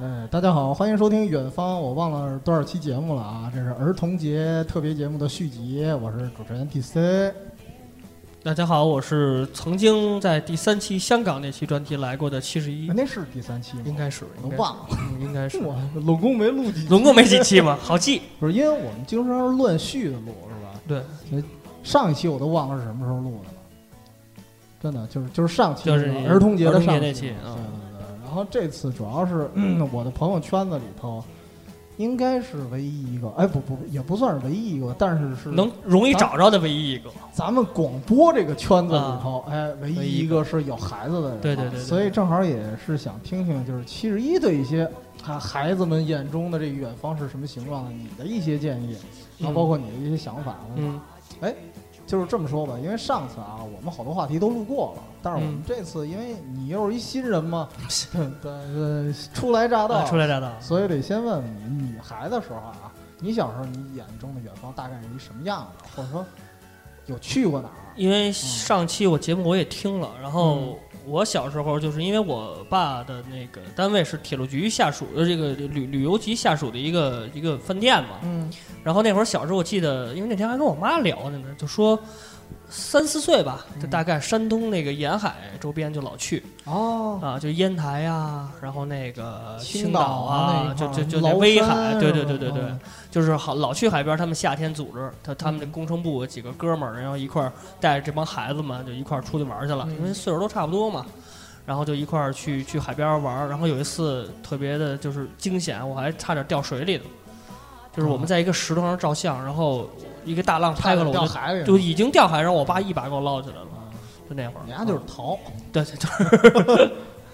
哎，大家好，欢迎收听《远方》，我忘了多少期节目了啊！这是儿童节特别节目的续集，我是主持人 TC。大家好，我是曾经在第三期香港那期专题来过的七十一哎，那是第三期吗？应该是，我忘了，嗯应该是，我总共没录几期，总共没几期嘛，好记。不是因为我们经常是乱序的录，是吧？对，上一期我都忘了是什么时候录的了，真的就是就是上期就是儿童节的上期对嗯对对。然后这次主要是、嗯 我的朋友圈子里头，应该是唯一一个，哎不不也不算是唯一一个，但是是能容易找着的唯一一个。咱们广播这个圈子里头，哎，唯一一个是有孩子的人啊，对对对对所以正好也是想听听，就是七十一对一些啊孩子们眼中的这个远方是什么形状的，你的一些建议，然后包括你的一些想法，嗯，就是这么说吧，因为上次啊，我们好多话题都录过了，但是我们嗯这次，因为你又是一新人嘛，对对对，初来乍到，啊初来乍到。所以得先问问你，你孩子的时候啊，你小时候你眼中的远方大概是一什么样子，或者说有去过哪儿？因为上期我节目我也听了，然嗯后我小时候就是因为我爸的那个单位是铁路局下属的这个旅旅游局下属的一个一个饭店嘛，嗯。然后那会儿小时候我记得，因为那天还跟我妈聊呢呢，就说三四岁吧，就大概山东那个沿海周边就老去哦，啊，就烟台呀，然后那个青岛啊就就就那威海，对对对对对嗯，就是好老去海边，他们夏天组织他他们那工程部几个哥们儿，然后一块儿带着这帮孩子们就一块儿出去玩去了，嗯因为岁数都差不多嘛。然后就一块儿去去海边玩，然后有一次特别的就是惊险，我还差点掉水里了。就是我们在一个石头上照相，然后一个大浪拍过来，我就就已经掉海，然后我爸一把给我捞起来了，啊就那会儿。人家就是逃对对对，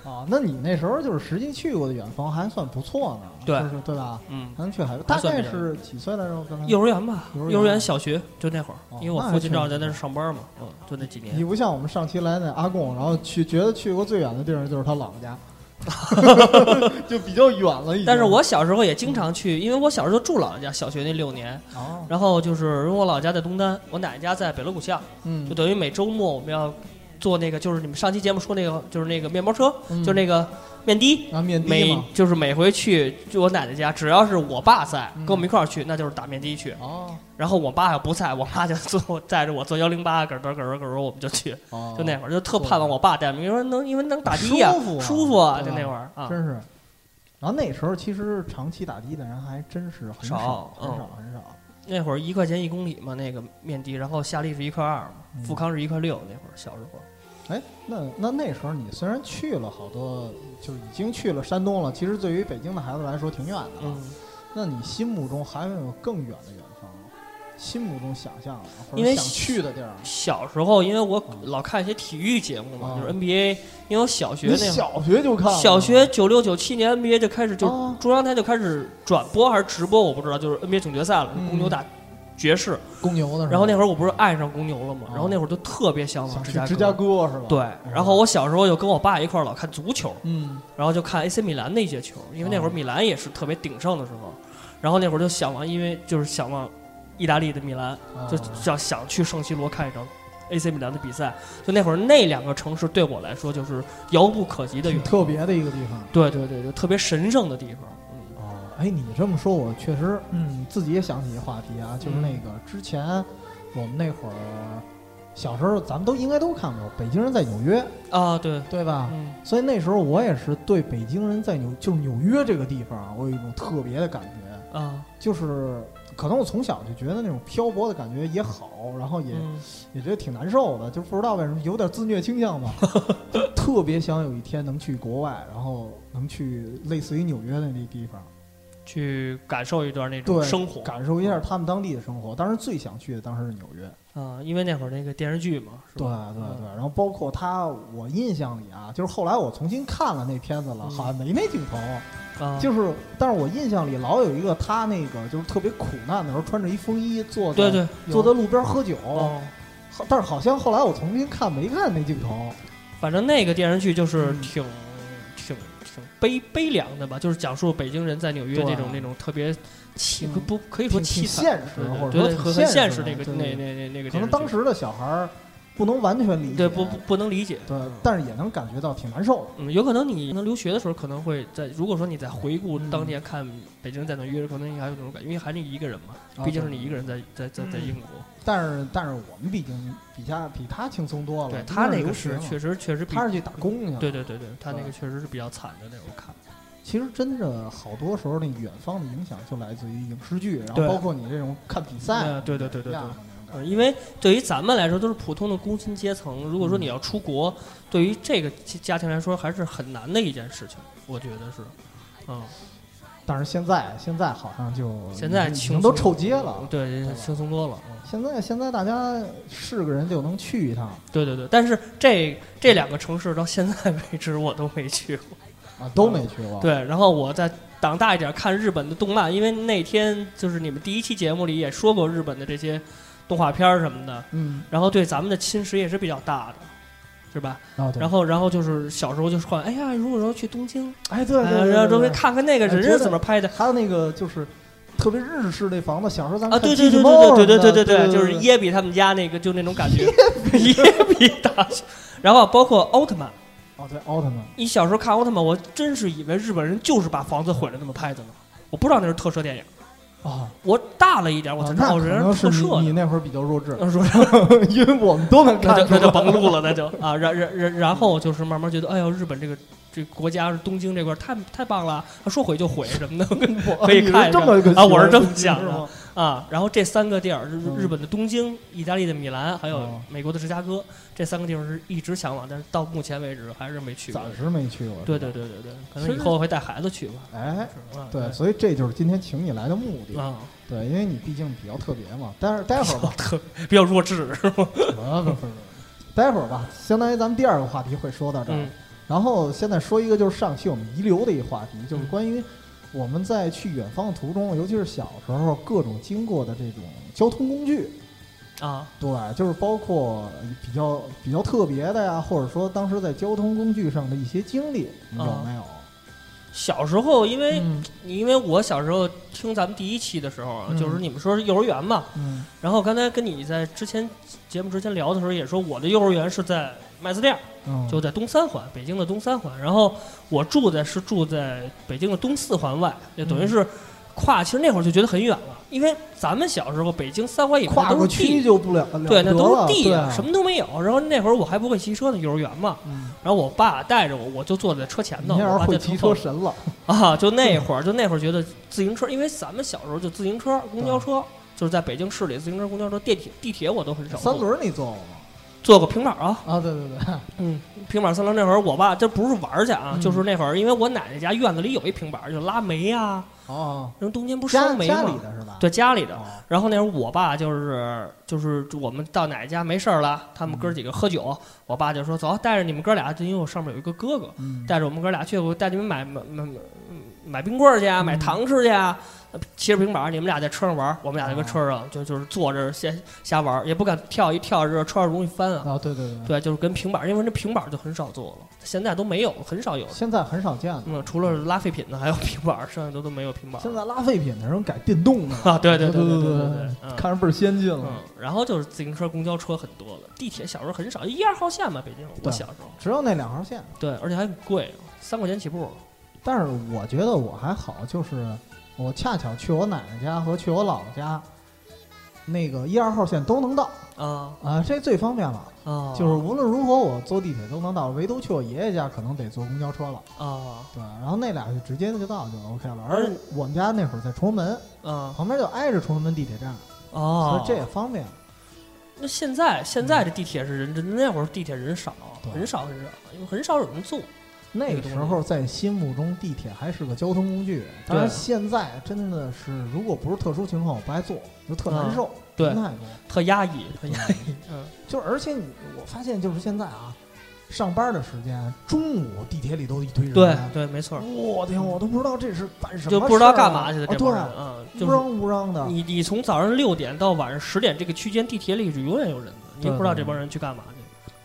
啊。那你那时候就是实际去过的远方还算不错呢，对就是对吧？嗯，咱去海边，大概是几岁来着？刚才幼儿园吧，幼儿园小学就那会儿哦，因为我父亲正好在那儿上班嘛，嗯，就那几年你。不像我们上期来那阿贡，然后去觉得去过最远的地儿就是他姥姥家，就比较远了已经。但是我小时候也经常去，因为我小时候住姥姥家，小学那六年，哦，然后就是因为我姥姥家在东单，我奶奶家在北锣鼓巷，嗯就，等于每周末我们要坐那个，就是你们上期节目说那个，就是那个面包车，嗯就是那个面的，啊面的每嘛，就是每回去就我奶奶家，只要是我爸在，嗯跟我们一块儿去，那就是打面的去。哦然后我爸要不在，我妈就坐带着我坐幺零八，咯噔咯噔咯噔，我们就去。哦，就那会儿就特盼望我爸带我们，因为能因为能打的呀，舒服啊舒服啊，对吧就那会儿啊。真是。然后那时候其实长期打的的人还真是很少少，很嗯少，很少。那会儿一块钱一公里嘛，那个面的，然后夏利是一块二嘛，嗯富康是一块六，那会儿小时候。哎，那那那时候你虽然去了好多，就已经去了山东了，其实对于北京的孩子来说挺远的。嗯，那你心目中还有没有更远的远方？心目中想象的，或者想去的地儿？小时候因为我老看一些体育节目嘛，嗯就是 NBA，因为我小学那。小学就看了？小学九六九七年 NBA 就开始就哦中央台就开始转播还是直播，我不知道，就是 NBA 总决赛了，嗯公牛打爵士。公牛的然后那会儿我不是爱上公牛了吗？哦然后那会儿就特别向往芝加哥芝加哥是吧？对，然后我小时候就跟我爸一块儿老看足球，嗯，然后就看 AC 米兰那些球，因为那会儿哦米兰也是特别鼎盛的时候，然后那会儿就想往，因为就是想往意大利的米兰，就哦想想去圣西罗看一场 AC 米兰的比赛。就那会儿那两个城市对我来说就是遥不可及的远，特别的一个地方。对对对，就特别神圣的地方。哎，你这么说，我确实，嗯，自己也想起一个话题啊，就是那个之前我们那会儿小时候，咱们都应该都看过《北京人在纽约》，啊，对，对吧？嗯所以那时候我也是对北京人在纽，就是纽约这个地方啊，我有一种特别的感觉，啊，就是可能我从小就觉得那种漂泊的感觉也好，然后也、嗯也觉得挺难受的，就不知道为什么有点自虐倾向吧，特别想有一天能去国外，然后能去类似于纽约的那地方。去感受一段那种，生活。感受一下他们当地的生活。当时最想去的当时是纽约，啊，因为那会儿那个电视剧嘛，是对吧？对对。然后包括他，我印象里啊，就是后来我重新看了那片子了，嗯。好像没那镜头，啊，就是，但是我印象里老有一个他那个就是特别苦难的时候，穿着一风衣坐在对对，坐在路边喝酒，哦，但是好像后来我重新看没看那镜头，反正那个电视剧就是嗯悲悲凉的吧，就是讲述北京人在纽约对那种那种特别凄不可以说挺挺凄惨，现实对，或者对很很现实实那个那那那那个可能当时的小孩儿，不能完全理解，对，不不不能理解。对，但是也能感觉到挺难受的。嗯，有可能你能留学的时候，可能会在如果说你在回顾嗯当年看北京在那约，可能你还有那种感觉，因为还是你一个人嘛，啊毕竟是你一个人在在在在英国。但是但是我们毕竟比他比他轻松多了。对他那个是确实确实他是去打工去了。对对对对，他那个确实是比较惨的那种看。其实真的好多时候，那远方的影响就来自于影视剧，然后包括你这种看比赛嗯，对对对对对嗯，因为对于咱们来说都是普通的工薪阶层，如果说你要出国，对于这个家家庭来说还是很难的一件事情，我觉得是。嗯，但是现在现在好像就现在已轻松经都臭街了。对，吧轻松多了。嗯现在现在大家是个人就能去一趟对对对，但是这这两个城市到现在为止我都没去过。啊，都没去过。，对，然后我再长大一点看日本的动漫，因为那天就是你们第一期节目里也说过日本的这些动画片儿什么的，嗯，然后对咱们的侵蚀也是比较大的，是吧？然后然后就是小时候就说，哎呀，如果说去东京，哎，对哎对对，然后周围对看看那个人是怎么拍的。还有那个就是特别日式那房子，小时候咱们啊，对对对对对对对对对，就是耶比他们家那个，就那种感觉，耶比。大学，然后包括奥特曼，哦，对，奥特曼，你小时候看奥特曼，我真是以为日本人就是把房子毁了那么拍的呢，我不知道那是特摄电影。啊，我大了一点，我才知道人特摄的。你那会儿比较弱智，弱 智因为我们都能那就看出来。那就甭录了，那就啊，然然然然后就是慢慢觉得，哎呦，日本这个这个国家东京这块太太棒了，说毁就毁什么的，可以看啊我是这么想的啊。然后这三个地儿，日嗯日本的东京、意大利的米兰，还有哦美国的芝加哥，这三个地方是一直向往，但是到目前为止还是没去过。暂时没去过。对对对对对，可能以后会带孩子去吧。哎，对，所以这就是今天请你来的目的。啊，对，因为你毕竟比较特别嘛。待会儿待会儿吧，特比较弱智是吗？不不不不，待会儿吧，相当于咱们第二个话题会说到这儿。嗯然后现在说一个就是上期我们遗留的一个话题，就是嗯关于我们在去远方的途中，尤其是小时候各种经过的这种交通工具。啊，对，就是包括比较比较特别的呀，或者说当时在交通工具上的一些经历，你有啊没有？小时候因为嗯。因为我小时候听咱们第一期的时候就是你们说是幼儿园嘛，嗯。然后刚才跟你在之前节目之前聊的时候也说我的幼儿园是在麦子店就在东三环，北京的东三环。然后我住在是住在北京的东四环外，就等于嗯是跨。其实那会儿就觉得很远了，因为咱们小时候北京三环以外跨个都是地，就不了了对，那都是地什么都没有。然后那会儿我还不会骑车呢，幼儿园嘛。嗯，然后我爸带着我，我就坐在车前头，你那会骑在后头车神了，啊。就那会儿，就那会儿觉得自行车，因为咱们小时候就自行车、公交车，就是在北京市里自行车、公交车、电铁、地铁我都很少。三轮你坐过吗？坐过平板啊，啊，对对对，嗯，平板三轮那会儿，我爸这不是玩儿去啊，嗯。就是那会儿，因为我奶奶家院子里有一平板，就拉煤呀、哦，人冬天不家烧煤家里，的是吧？对家里的。哦，然后那会儿我爸就是就是我们到奶奶家没事儿了，他们哥几个喝酒，我爸就说走，带着你们哥俩，就因为我上面有一个哥哥，嗯，带着我们哥俩去，我带你们买买买买买冰棍儿去啊，买糖吃去啊。骑着平板儿，你们俩在车上玩儿，我们俩在个车上就就是坐着瞎瞎玩儿，也不敢跳，一跳这车上容易翻啊。啊，对对对，对，就是跟平板儿，因为那平板儿就很少做了，现在都没有，很少有。现在很少见了。嗯，除了拉废品的，还有平板儿，剩下的都没有平板儿。现在拉废品的人改电动的 啊，对对对对对对看着倍儿先进了。嗯，然后就是自行车、公交车很多了，地铁小时候很少，一二号线嘛，北京我对小时候，只有那两号线，对，而且还很贵，三块钱起步。但是我觉得我还好，就是我恰巧去我奶奶家和去我姥姥家，那个一二号线都能到啊啊，这最方便了。啊，就是无论如何我坐地铁都能到，唯独去我爷爷家可能得坐公交车了。啊对，然后那俩就直接就到就 OK 了。而我们家那会儿在崇文门啊旁边就挨着崇文门地铁站，所哦以，这也方便。那现在现在这地铁是人真，那会儿地铁人少，对很少很少，因为很少有人坐。那个时候在心目中，地铁还是个交通工具。当然，现在真的是，如果不是特殊情况，我不爱坐，就特难受，对人太多。特压抑，特压抑。嗯，就而且你，我发现就是现在啊，上班的时间，中午地铁里都一堆人。对对，没错，我天，我都不知道这是办什么、就不知道干嘛去的啊、这帮人对，啊，就是乌嚷乌嚷的。你你从早上六点到晚上十点这个区间，地铁里是永远有人的，你也不知道这帮人去干嘛去。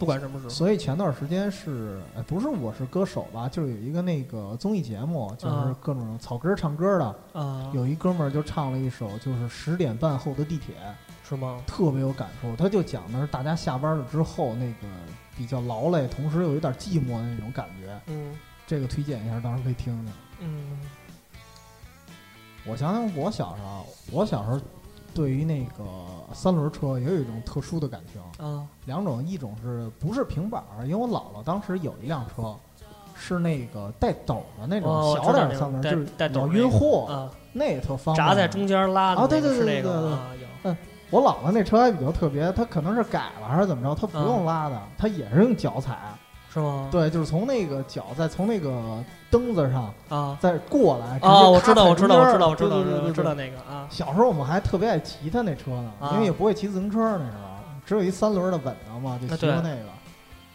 不管什么时候。所以前段时间是，哎，不是我是歌手吧，就是有一个那个综艺节目，就是啊各种草根唱歌的，啊，有一哥们儿就唱了一首，就是十点半后的地铁，是吗？特别有感触。他就讲的是大家下班了之后那个比较劳累，同时又有点寂寞的那种感觉。嗯这个推荐一下，到时候可以听听。嗯我想想，我小时候，我小时候对于那个三轮车也有一种特殊的感情。啊两种，一种是不是平板儿？因为我姥姥当时有一辆车，是那个带斗的那种小点儿三轮，就是要带带斗运货，啊，那也特方便。扎在中间拉的啊对对对对对那个啊有我姥姥那车还比较特别，它可能是改了还是怎么着，它不啊用拉的，它也是用脚踩。是吗？对，就是从那个脚再从那个蹬子上啊再过来。啊，我知道，我知道，我知道，我知道，我知道那个啊小时候我们还特别爱骑他那车呢，啊因为也不会骑自行车那时候，只有一三轮的稳当嘛，就骑过那个，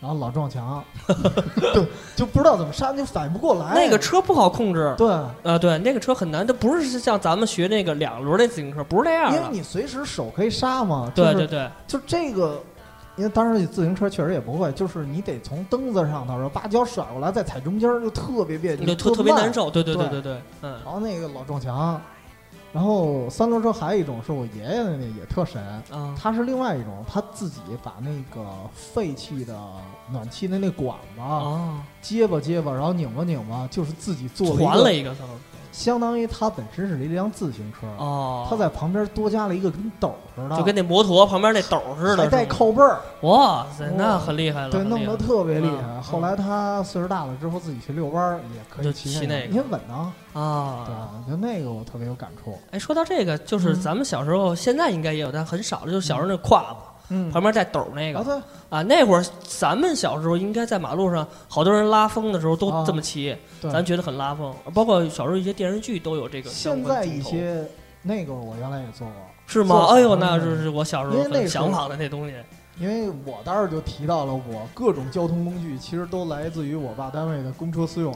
然后老撞墙，就就不知道怎么刹，就反应不过来。那个车不好控制。对，啊，对，那个车很难，它不是像咱们学那个两轮的自行车，不是那样的。因为你随时手可以刹嘛，对对对，就这个，因为当时自行车确实也不会，就是你得从蹬子上头，然后把脚甩过来，再踩中间儿，就特别别扭，就特特别难。受。对对对对对对，嗯然后那个老撞墙，然后三轮车还有一种是我爷爷的那也特神，啊他是另外一种，他自己把那个废弃的暖气的那管子啊，结巴结巴，然后拧巴拧巴，就是自己做了一个，传了一个三轮相当于它本身是一辆自行车，哦，它在旁边多加了一个跟斗似的，就跟那摩托旁边那斗似的，还带靠背儿，哇塞，那很厉害了，对，弄得特别厉害。嗯。后来他岁数大了之后，自己去遛弯儿也可以骑骑那个。也稳当。啊。对啊。，就那个我特别有感触。哎，说到这个，就是嗯。咱们小时候，现在应该也有，但很少了。就小时候那胯子嗯，旁边带斗那个。啊，对，啊，那会儿咱们小时候应该在马路上，好多人拉风的时候都啊。这么骑，对。咱觉得很拉风。包括小时候一些电视剧都有这个现在。一些那个我原来也做过，是吗？哎呦，那就是我小时候很向往的那东西。因为我当时就提到了我各种交通工具其实都来自于我爸单位的公车私用。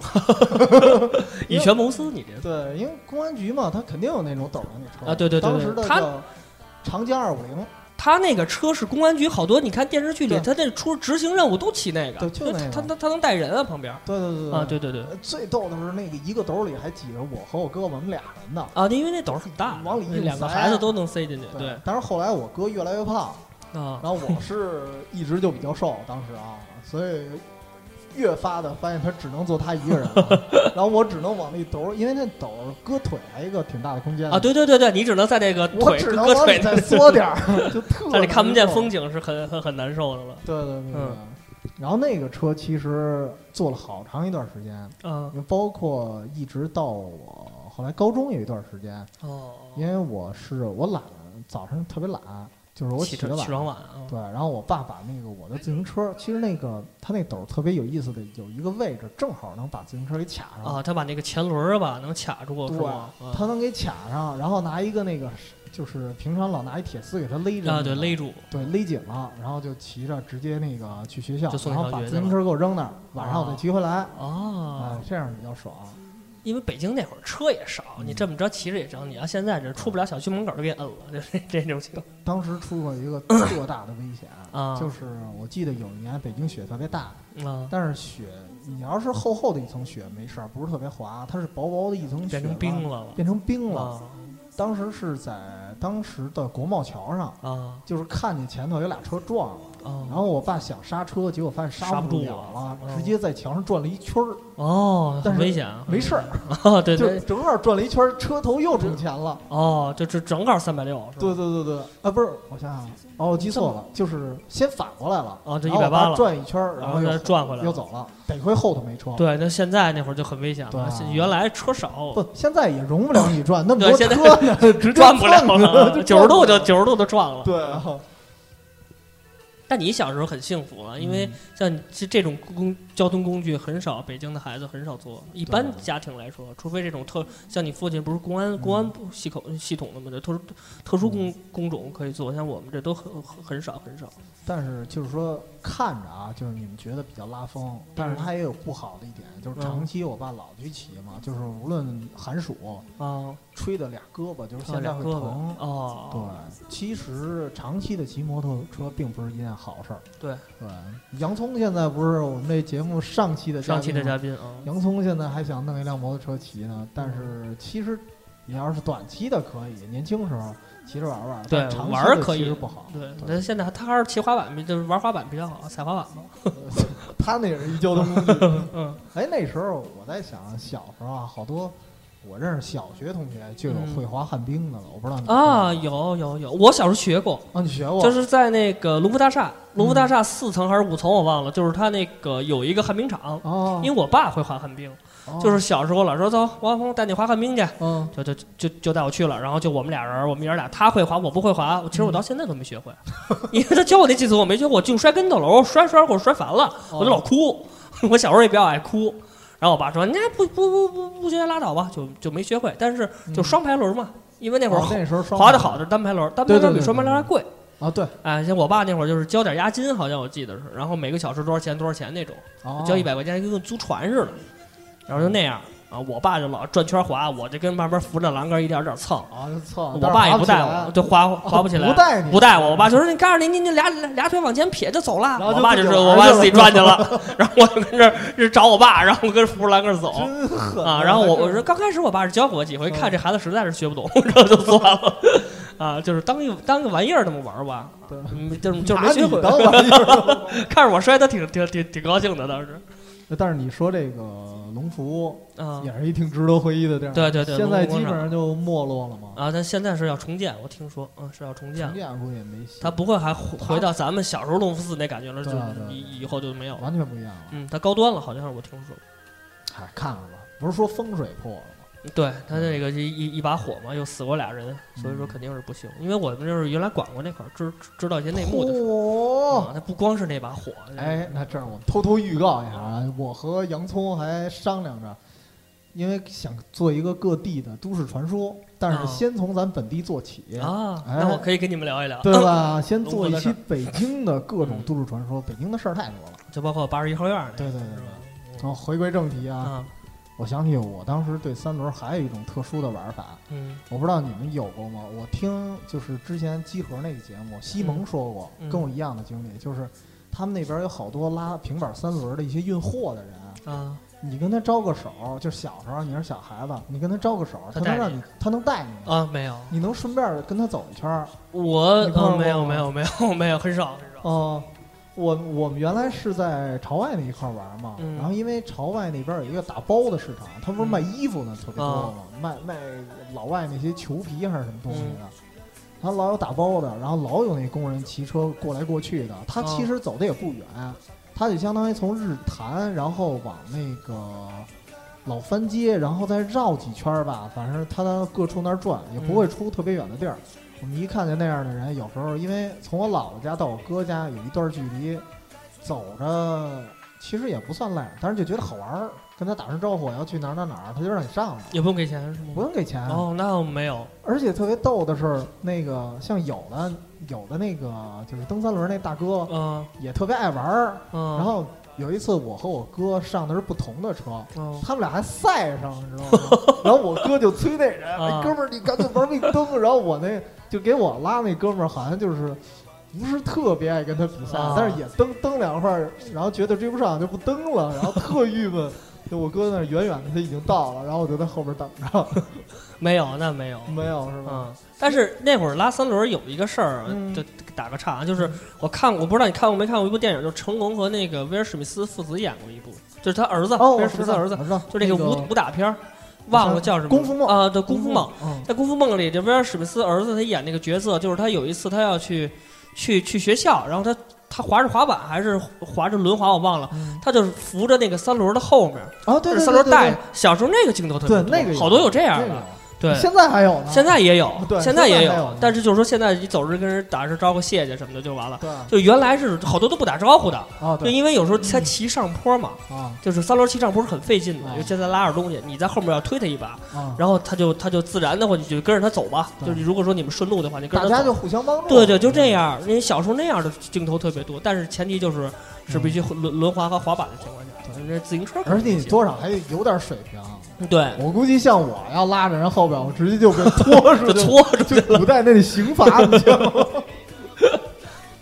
以权谋私，你这。对，因为公安局嘛，他肯定有那种斗的那车。啊对对对当时的长江二五零，他那个车是公安局，好多你看电视剧里，他那出执行任务都骑那个，对就那个。他他他能带人啊旁边。对对对啊，对。对对呃最逗的是那个一个斗里还挤着我和我哥我们俩人呢。啊，因为那斗很大，往里硬两个孩子都能塞进去，对。但是后来我哥越来越胖，啊。然后我是一直就比较瘦，当时啊，所以越发的发现他只能坐他一个人了，然后我只能往那斗，因为那斗搁腿还一个挺大的空间啊，，对对对对，你只能在这个我腿只能搁腿往里再缩点儿，就特但你看不见风景。是很很很难受的了。对对对对。嗯然后那个车其实坐了好长一段时间，嗯包括一直到我后来高中有一段时间，哦，因为我是我懒，早上特别懒，就是我起起得晚，床起床晚啊，对，然后我爸把那个我的自行车，其实那个他那斗儿特别有意思的，有一个位置正好能把自行车给卡上，啊，他把那个前轮儿吧能卡住，是对他能给卡上，然后拿一个那个就是平常老拿一铁丝给他勒着、啊，对，勒住，对勒紧了，然后就骑着直接那个去学校，然后把自行车给我扔那儿，晚上我再骑回来，啊哎，，这样比较爽。因为北京那会儿车也少，嗯你这么着骑着也成。你要现在这出不了小区门口就给摁了，就是这种情况当时出过一个 特大的危险，啊就是我记得有一年北京雪特别大，啊，但是雪你要是厚厚的一层雪没事儿，不是特别滑，它是薄薄的一层雪变成冰了，变成冰了。啊当时是在当时的国贸桥上，啊就是看见前头有俩车撞了，啊！然后我爸想刹车，结果发现刹不住不了了嗯直接在墙上转了一圈儿，哦，但是很危险啊，没事儿，啊，对就对，正好转了一圈儿，车头又冲前了。哦，就这正好三百六，对对对对，啊，不是，我想想，哦，我记错了，就是先反过来了，哦这一百八了转一圈儿，然后再转回来又走了，得亏后头没车。对，那现在那会儿就很危险了。原来车少，不，现在也容不了你转那么多车呢，直接转不了了，九十度就九十度就撞了对啊，但你小时候很幸福了，因为嗯像这这种公交通工具很少，北京的孩子很少坐。一般家庭来说，除非这种特像你父亲不是公安公安部系统系统的嘛，这特殊特殊工工种可以坐，像我们这都很很很少很少。但是就是说看着啊，就是你们觉得比较拉风，但是它也有不好的一点，就是长期我爸老去骑嘛，就是无论寒暑啊，吹的俩胳膊，就是啊现在会疼。哦，对，其实长期的骑摩托车并不是一件好事儿。对。对，洋葱现在不是我们这节目上期的嘉上期的嘉宾啊，洋葱现在还想弄一辆摩托车骑呢，但是其实你要是短期的可以，年轻时候骑着玩玩，对长玩儿可以的其实不好。对，对但现在他还是骑滑板比，就是玩滑板比较好，踩滑板嘛。他那也是一交通工具。嗯，哎，那时候我在想，小时候啊，好多我认识小学同学就有会滑旱冰的了，我不知道你嗯啊，有有有，我小时候学过，啊，你学过？就是在那个卢浮大厦，卢浮大嗯厦四层还是五层我忘了，就是他那个有一个旱冰场，哦，因为我爸会滑旱冰，哦。就是小时候老说走，王峰带你滑旱冰去，嗯，就就就就带我去了，然后就我们俩人，我们爷俩，他会滑，我不会滑，其实我到现在都没学会，因为他教我那几次我没学会，我净摔跟头了，我摔摔给我摔烦了，我就老哭，我小时候也比较爱哭。然后我爸说：“你不不不不不学拉倒吧，就就没学会。但是就双排轮嘛，因为那会儿哦那时候滑的好的是单排轮，单排轮比双排轮还贵。啊，对，哎，像我爸那会儿就是交点押金，好像我记得是，然后每个小时多少钱多少钱那种，哦。交一百块钱就跟租船似的，然后就那样啊。我爸就老转圈滑，我就跟旁边扶着栏杆一点点蹭。啊，就蹭。我爸也不带我，就滑滑不起来，不带你，不带我。我爸就说：“你告诉你，你你俩俩腿往前撇就走了。”然后就我爸就自己玩是我爸自己转去了，然后我就跟这儿是找我爸，然后我跟着扶着栏杆走。啊，然后我我说刚开始我爸是教过我几回，看这孩子实在是学不懂，然后就算了。啊，就是当一当个玩意儿那么玩吧，对嗯，就是就是拿没学会。当玩 看着我摔，的挺挺挺挺高兴的，当时。但是你说这个龙福啊也是一挺值得回忆的地儿，对对对现在基本上就没落了嘛，啊，但现在是要重建，我听说，嗯，是要重建重。建估计也没戏，他不会还回回到咱们小时候隆福寺那感觉了，就以以后就没有了。完全不一样了。嗯，它高端了，好像是我听说。哎，看看吧，不是说风水破了吗？对他这个一一一把火嘛，又死过俩人，所以说嗯肯定是不行。因为我们就是原来管过那块儿，知知道一些内幕的事。嚯啊，它不光是那把火，哎，那这样我偷偷预告一下啊，我和洋葱还商量着，因为想做一个各地的都市传说，但啊是先从咱本地做起，啊，哎那我可以跟你们聊一聊，对吧？先做一期北京的各种都市传说，北京的事儿太多了。就包括八十一号院儿那个，对对对是吧？然后回归正题啊，啊，我想起我当时对三轮还有一种特殊的玩法，嗯。我不知道你们有过吗？我听就是之前集合那个节目，西蒙说过，嗯。跟我一样的经历，就是他们那边有好多拉平板三轮的一些运货的人，啊，你跟他招个手，就小时候你是小孩子，你跟他招个手，他能让你，他能带你，啊，没有，你能顺便跟他走一圈儿。我没有没有没有没有很少很少，哦、我我们原来是在朝外那一块儿玩嘛，嗯。然后因为朝外那边有一个打包的市场，他不是卖衣服的特别多啊嘛，卖卖老外那些裘皮还是什么东西嗯。的，他老有打包的，然后老有那工人骑车过来过去的，他其实走的也不远，他就相当于从日坛，然后往那个老番街，然后再绕几圈儿吧，反正他到各处那儿转，也不会出特别远的地儿。我们一看见那样的人，有时候因为从我姥姥家到我哥家有一段距离，走着其实也不算累，但是就觉得好玩儿，跟他打声招呼，我要去哪儿哪儿哪儿，他就让你上来，也不用给钱是吗？不用给钱。哦，那我没有，而且特别逗的是，那个像有的有的那个就是蹬三轮那大哥嗯也特别爱玩儿，嗯，然后有一次我和我哥上的是不同的车，嗯他们俩还赛上，你知道吗？然后我哥就催那人，啊哎，哥们儿，你赶紧玩命蹬。然后我那就给我拉那哥们儿，好像就是不是特别爱跟他比赛，啊但是也蹬蹬两块儿，然后觉得追不上就不蹬了，然后特郁闷。就我哥那远远的他已经到了，然后我就在后边等着，没有，那没有。没有是吧？嗯，但是那会儿拉三轮有一个事儿，嗯就打个岔啊，就是我看，我不知道你看过没看过一部电影，就是成龙和那个威尔史密斯父子演过一部，就是他儿子，哦，威尔史密斯儿子，就这个个武武打片儿，忘了叫什么，功夫梦啊，对，功夫梦。，嗯，在《功夫梦》里，这威尔史密斯儿子他演那个角色，就是他有一次他要去去去学校，然后他他滑着滑板还是滑着轮滑，我忘了，嗯他就是扶着那个三轮的后面，哦，对三轮带。小时候那个镜头特别多，那个好多有这样的。对，现在还有呢。现在也有，对现在也有但是就是说现在你走着跟人打声招呼谢谢什么的就完了。对就原来是好多都不打招呼的，啊，就因为有时候他骑上坡嘛，啊就是三轮骑上坡是很费劲的，啊尤其在拉着东西，你在后面要推他一把，啊，然后他就他就自然的话你就跟着他走吧。对就是如果说你们顺路的话，你跟着他。大家就互相帮助。对对，就这样。因为小时候那样的镜头特别多，但是前提就是是必须轮轮滑和滑板的情况下，这自行车而且你多少还有点水平。对我估计像我要拉着人后边，我直接就被拖出去，搓 出去就古代那得刑罚，你知道吗？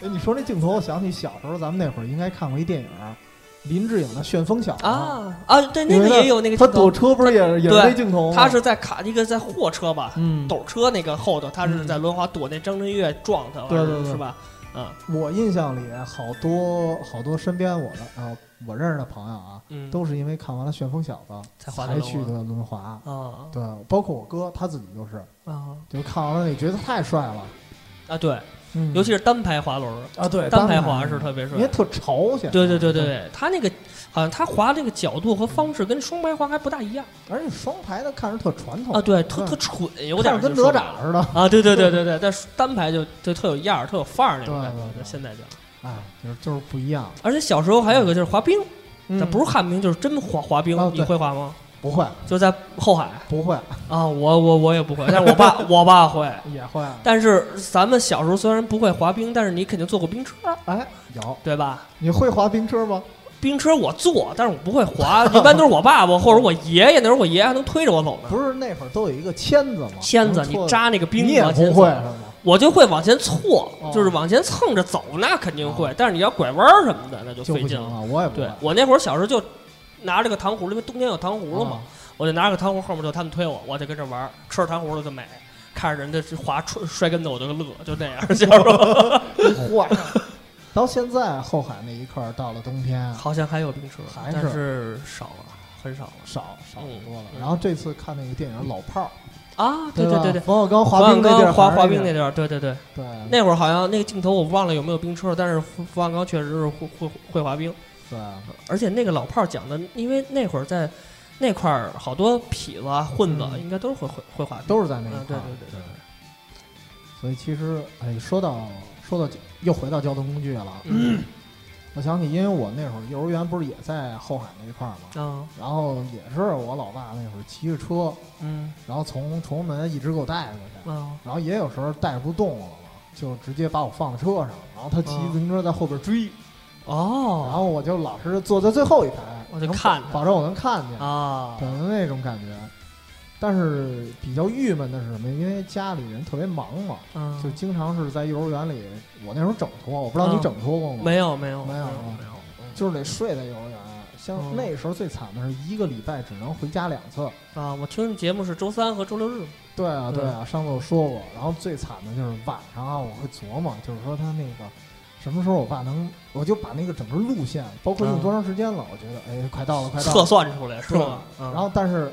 哎，你说这镜头，我想起小时候咱们那会儿应该看过一电影，林志颖的《旋风小子》啊啊！对，那个也有那个他躲车不是也也是对那镜头吗？他是在卡一个在货车吧，嗯，斗车那个后头，他是嗯在轮滑躲那张震岳撞他，对对对是吧？嗯我印象里好多好多身边我的呃我认识的朋友啊，嗯，都是因为看完了《旋风小子才》去的轮轮滑。滑啊对，包括我哥他自己就是，啊就看完了那觉得太帅了，啊！对，嗯尤其是单排滑轮，啊对单排排滑是特别帅因为。特朝鲜。对对对对，对，他那个好像他滑这个角度和方式跟双排滑还不大一样而且双排的看着特传统啊，对，特特蠢，有点跟哪吒似的。啊，对对对对 对，但是单排就就特有样儿，特有范儿那种感觉现在就，哎，就是就是不一样。而且小时候还有一个就是滑冰，嗯不是旱冰，就是真滑滑冰啊，你会滑吗？不会就在后海不会啊，我我我也不会，但是我爸 我爸会。也会。但是咱们小时候虽然不会滑冰，但是你肯定坐过冰车，哎，有对吧？你会滑冰车吗？冰车我坐，但是我不会滑，一般都是我爸爸或者我爷爷。那时候我爷爷还能推着我走呢。不是那会儿都有一个签子吗？签子你扎那个冰你也不会是吗？我就会往前错，哦就是往前蹭着走，那肯定会。但是你要拐弯儿什么的，那就就费劲了。我也不会对。我那会儿小时候就拿着个糖葫芦，因为冬天有糖葫芦嘛，啊我就拿着个糖葫芦，后面就他们推我，我就跟着玩儿，吃着糖葫芦就美，看着人家滑摔摔跟头我就乐，就那样。小时候坏。到现在后海那一块儿，到了冬天好像还有冰车，还但是是少了，很少了少少很多了。嗯然后这次看那个电影《老炮儿啊！》，对对对对，冯小刚滑冰那地儿，滑滑冰那那地儿，对对对，对那会儿好像那个镜头我忘了有没有冰车，但是冯冯小刚确实是会会会滑冰。对而且那个老炮儿讲的，因为那会儿在那块儿好多痞子啊、混子应该都是会会会滑冰，都是在那块儿。对对对对。所以其实，哎，说到说到又回到交通工具了。嗯我想起，因为我那会儿幼儿园不是也在后海那一块儿嘛，嗯。然后也是我老爸那会儿骑着车，嗯。然后从崇文门一直给我带过去，嗯。然后也有时候带不动了嘛，就直接把我放在车上，然后他骑啊自行车在后边追，哦。然哦后我就老是坐在最后一排，我就能看他保证我能看见，啊。对那种感觉。但是比较郁闷的是什么？因为家里人特别忙嘛，啊就经常是在幼儿园里，我那时候整托，我不知道你啊整托过吗？没有没有没有没没有就是得睡在幼儿园。像嗯那时候最惨的是一个礼拜只能回家两次。啊！我听节目是周三和周六日对啊，嗯对啊，上次我说过。然后最惨的就是晚上啊，我会琢磨，就是说他那个什么时候我爸能，我就把那个整个路线，包括用多长时间了，我觉得哎，快到了，快到了测。算出来是吧？然后但是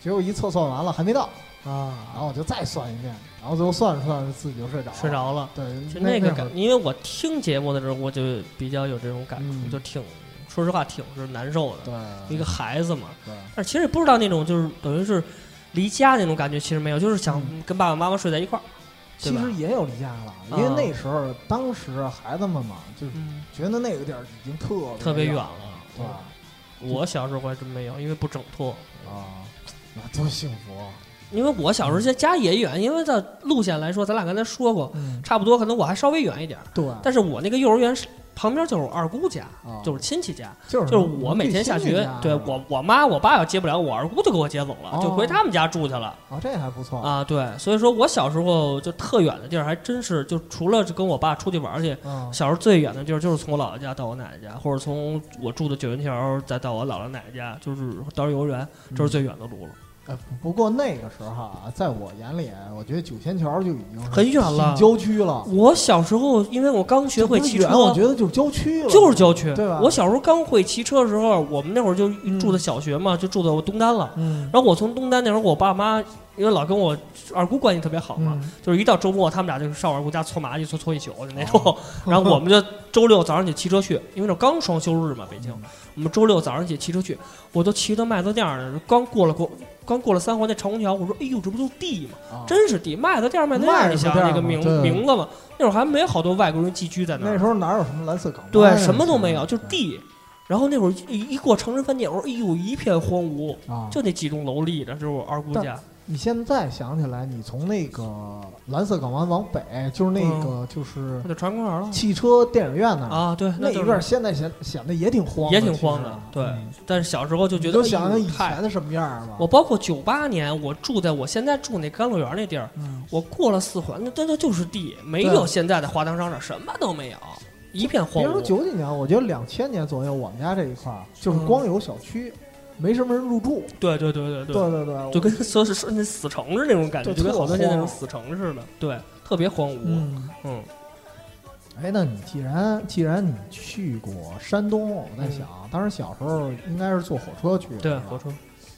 结果一测算完了还没到，啊，然后我就再算一遍，然后最后算着算着自己就睡着了。睡。着了。对，就那个感，因为我听节目的时候，我就比较有这种感触，嗯就挺，说实话挺是难受的。对一个孩子嘛，对但是其实也不知道那种就是等于是离家那种感觉，其实没有，就是想嗯跟爸爸妈妈睡在一块儿。其实也有离家了，因为那时候当时孩子们嘛，就是嗯，觉得那个地儿已经特别特别远了对吧？我小时候还真没有，因为不整脱。啊，那多幸福啊！因为我小时候家家也远，因为在路线来说，咱俩刚才说过，嗯，差不多，可能我还稍微远一点儿。对，但是我那个幼儿园是旁边就是我二姑家，啊就是亲戚家，就是就是我每天下学，对我我妈我爸要接不了，我二姑就给我接走了，哦就回他们家住去了哦，这还不错啊。对，所以说我小时候就特远的地儿，还真是就除了跟我爸出去玩儿去，啊小时候最远的地儿就是从我姥姥家到我奶奶家，或者从我住的九元桥再到我姥姥奶奶家，就是到幼儿园，这是最远的路了。哎，不过那个时候啊，在我眼里，我觉得九仙桥就已经很远了郊区了。我小时候，因为我刚学会骑车，我觉得就是郊区了，就是郊区，对吧我小时候刚会骑车的时候，我们那会儿就住的小学嘛，就住在我东单了。嗯然后我从东单那会儿，我爸妈因为老跟我二姑关系特别好嘛，嗯就是一到周末他们俩就是上我二姑家搓麻将，搓搓一宿就那种。然后我们就周六早上起骑车去，因为那刚双休日嘛，北京。我们周六早上起骑车去，我都骑到麦子店儿，刚过了过。刚过了三环那长虹桥，我说：“哎呦，这不就是地吗？啊真是地！麦子店儿，麦子店儿，你想那个名名字嘛？那会儿还没好多外国人寄居在那儿。那时候哪有什么蓝色港？对，什么都没有，就是地。然后那会儿一一过成人饭店，我说：“哎呦，一片荒芜，啊。就那几栋楼立着，这是我二姑家。你现在想起来，你从那个蓝色港湾往北，就是那个就是那就船公园了。汽车电影院那儿，啊，对，那一就是片儿现在显显得也挺荒，也挺荒的对嗯。但是小时候就觉得哎就想想以前的什么样儿吧。我包括九八年，我住在我现在住那甘露园那地儿，嗯，我过了四环，那真的就是地，没有现在的华堂商场，什么都没有，一片荒别说。九几年，我觉得两千年左右，我们家这一块儿就是嗯。光有小区，没什么人入住。对对对对对对对，就跟说是说那死城似的那种感觉，就跟好多特荒现在那种死城似的，对，特别荒芜。嗯。嗯哎，那你既然既然你去过山东，我在想，当时小时候应该是坐火车去的，嗯对火车。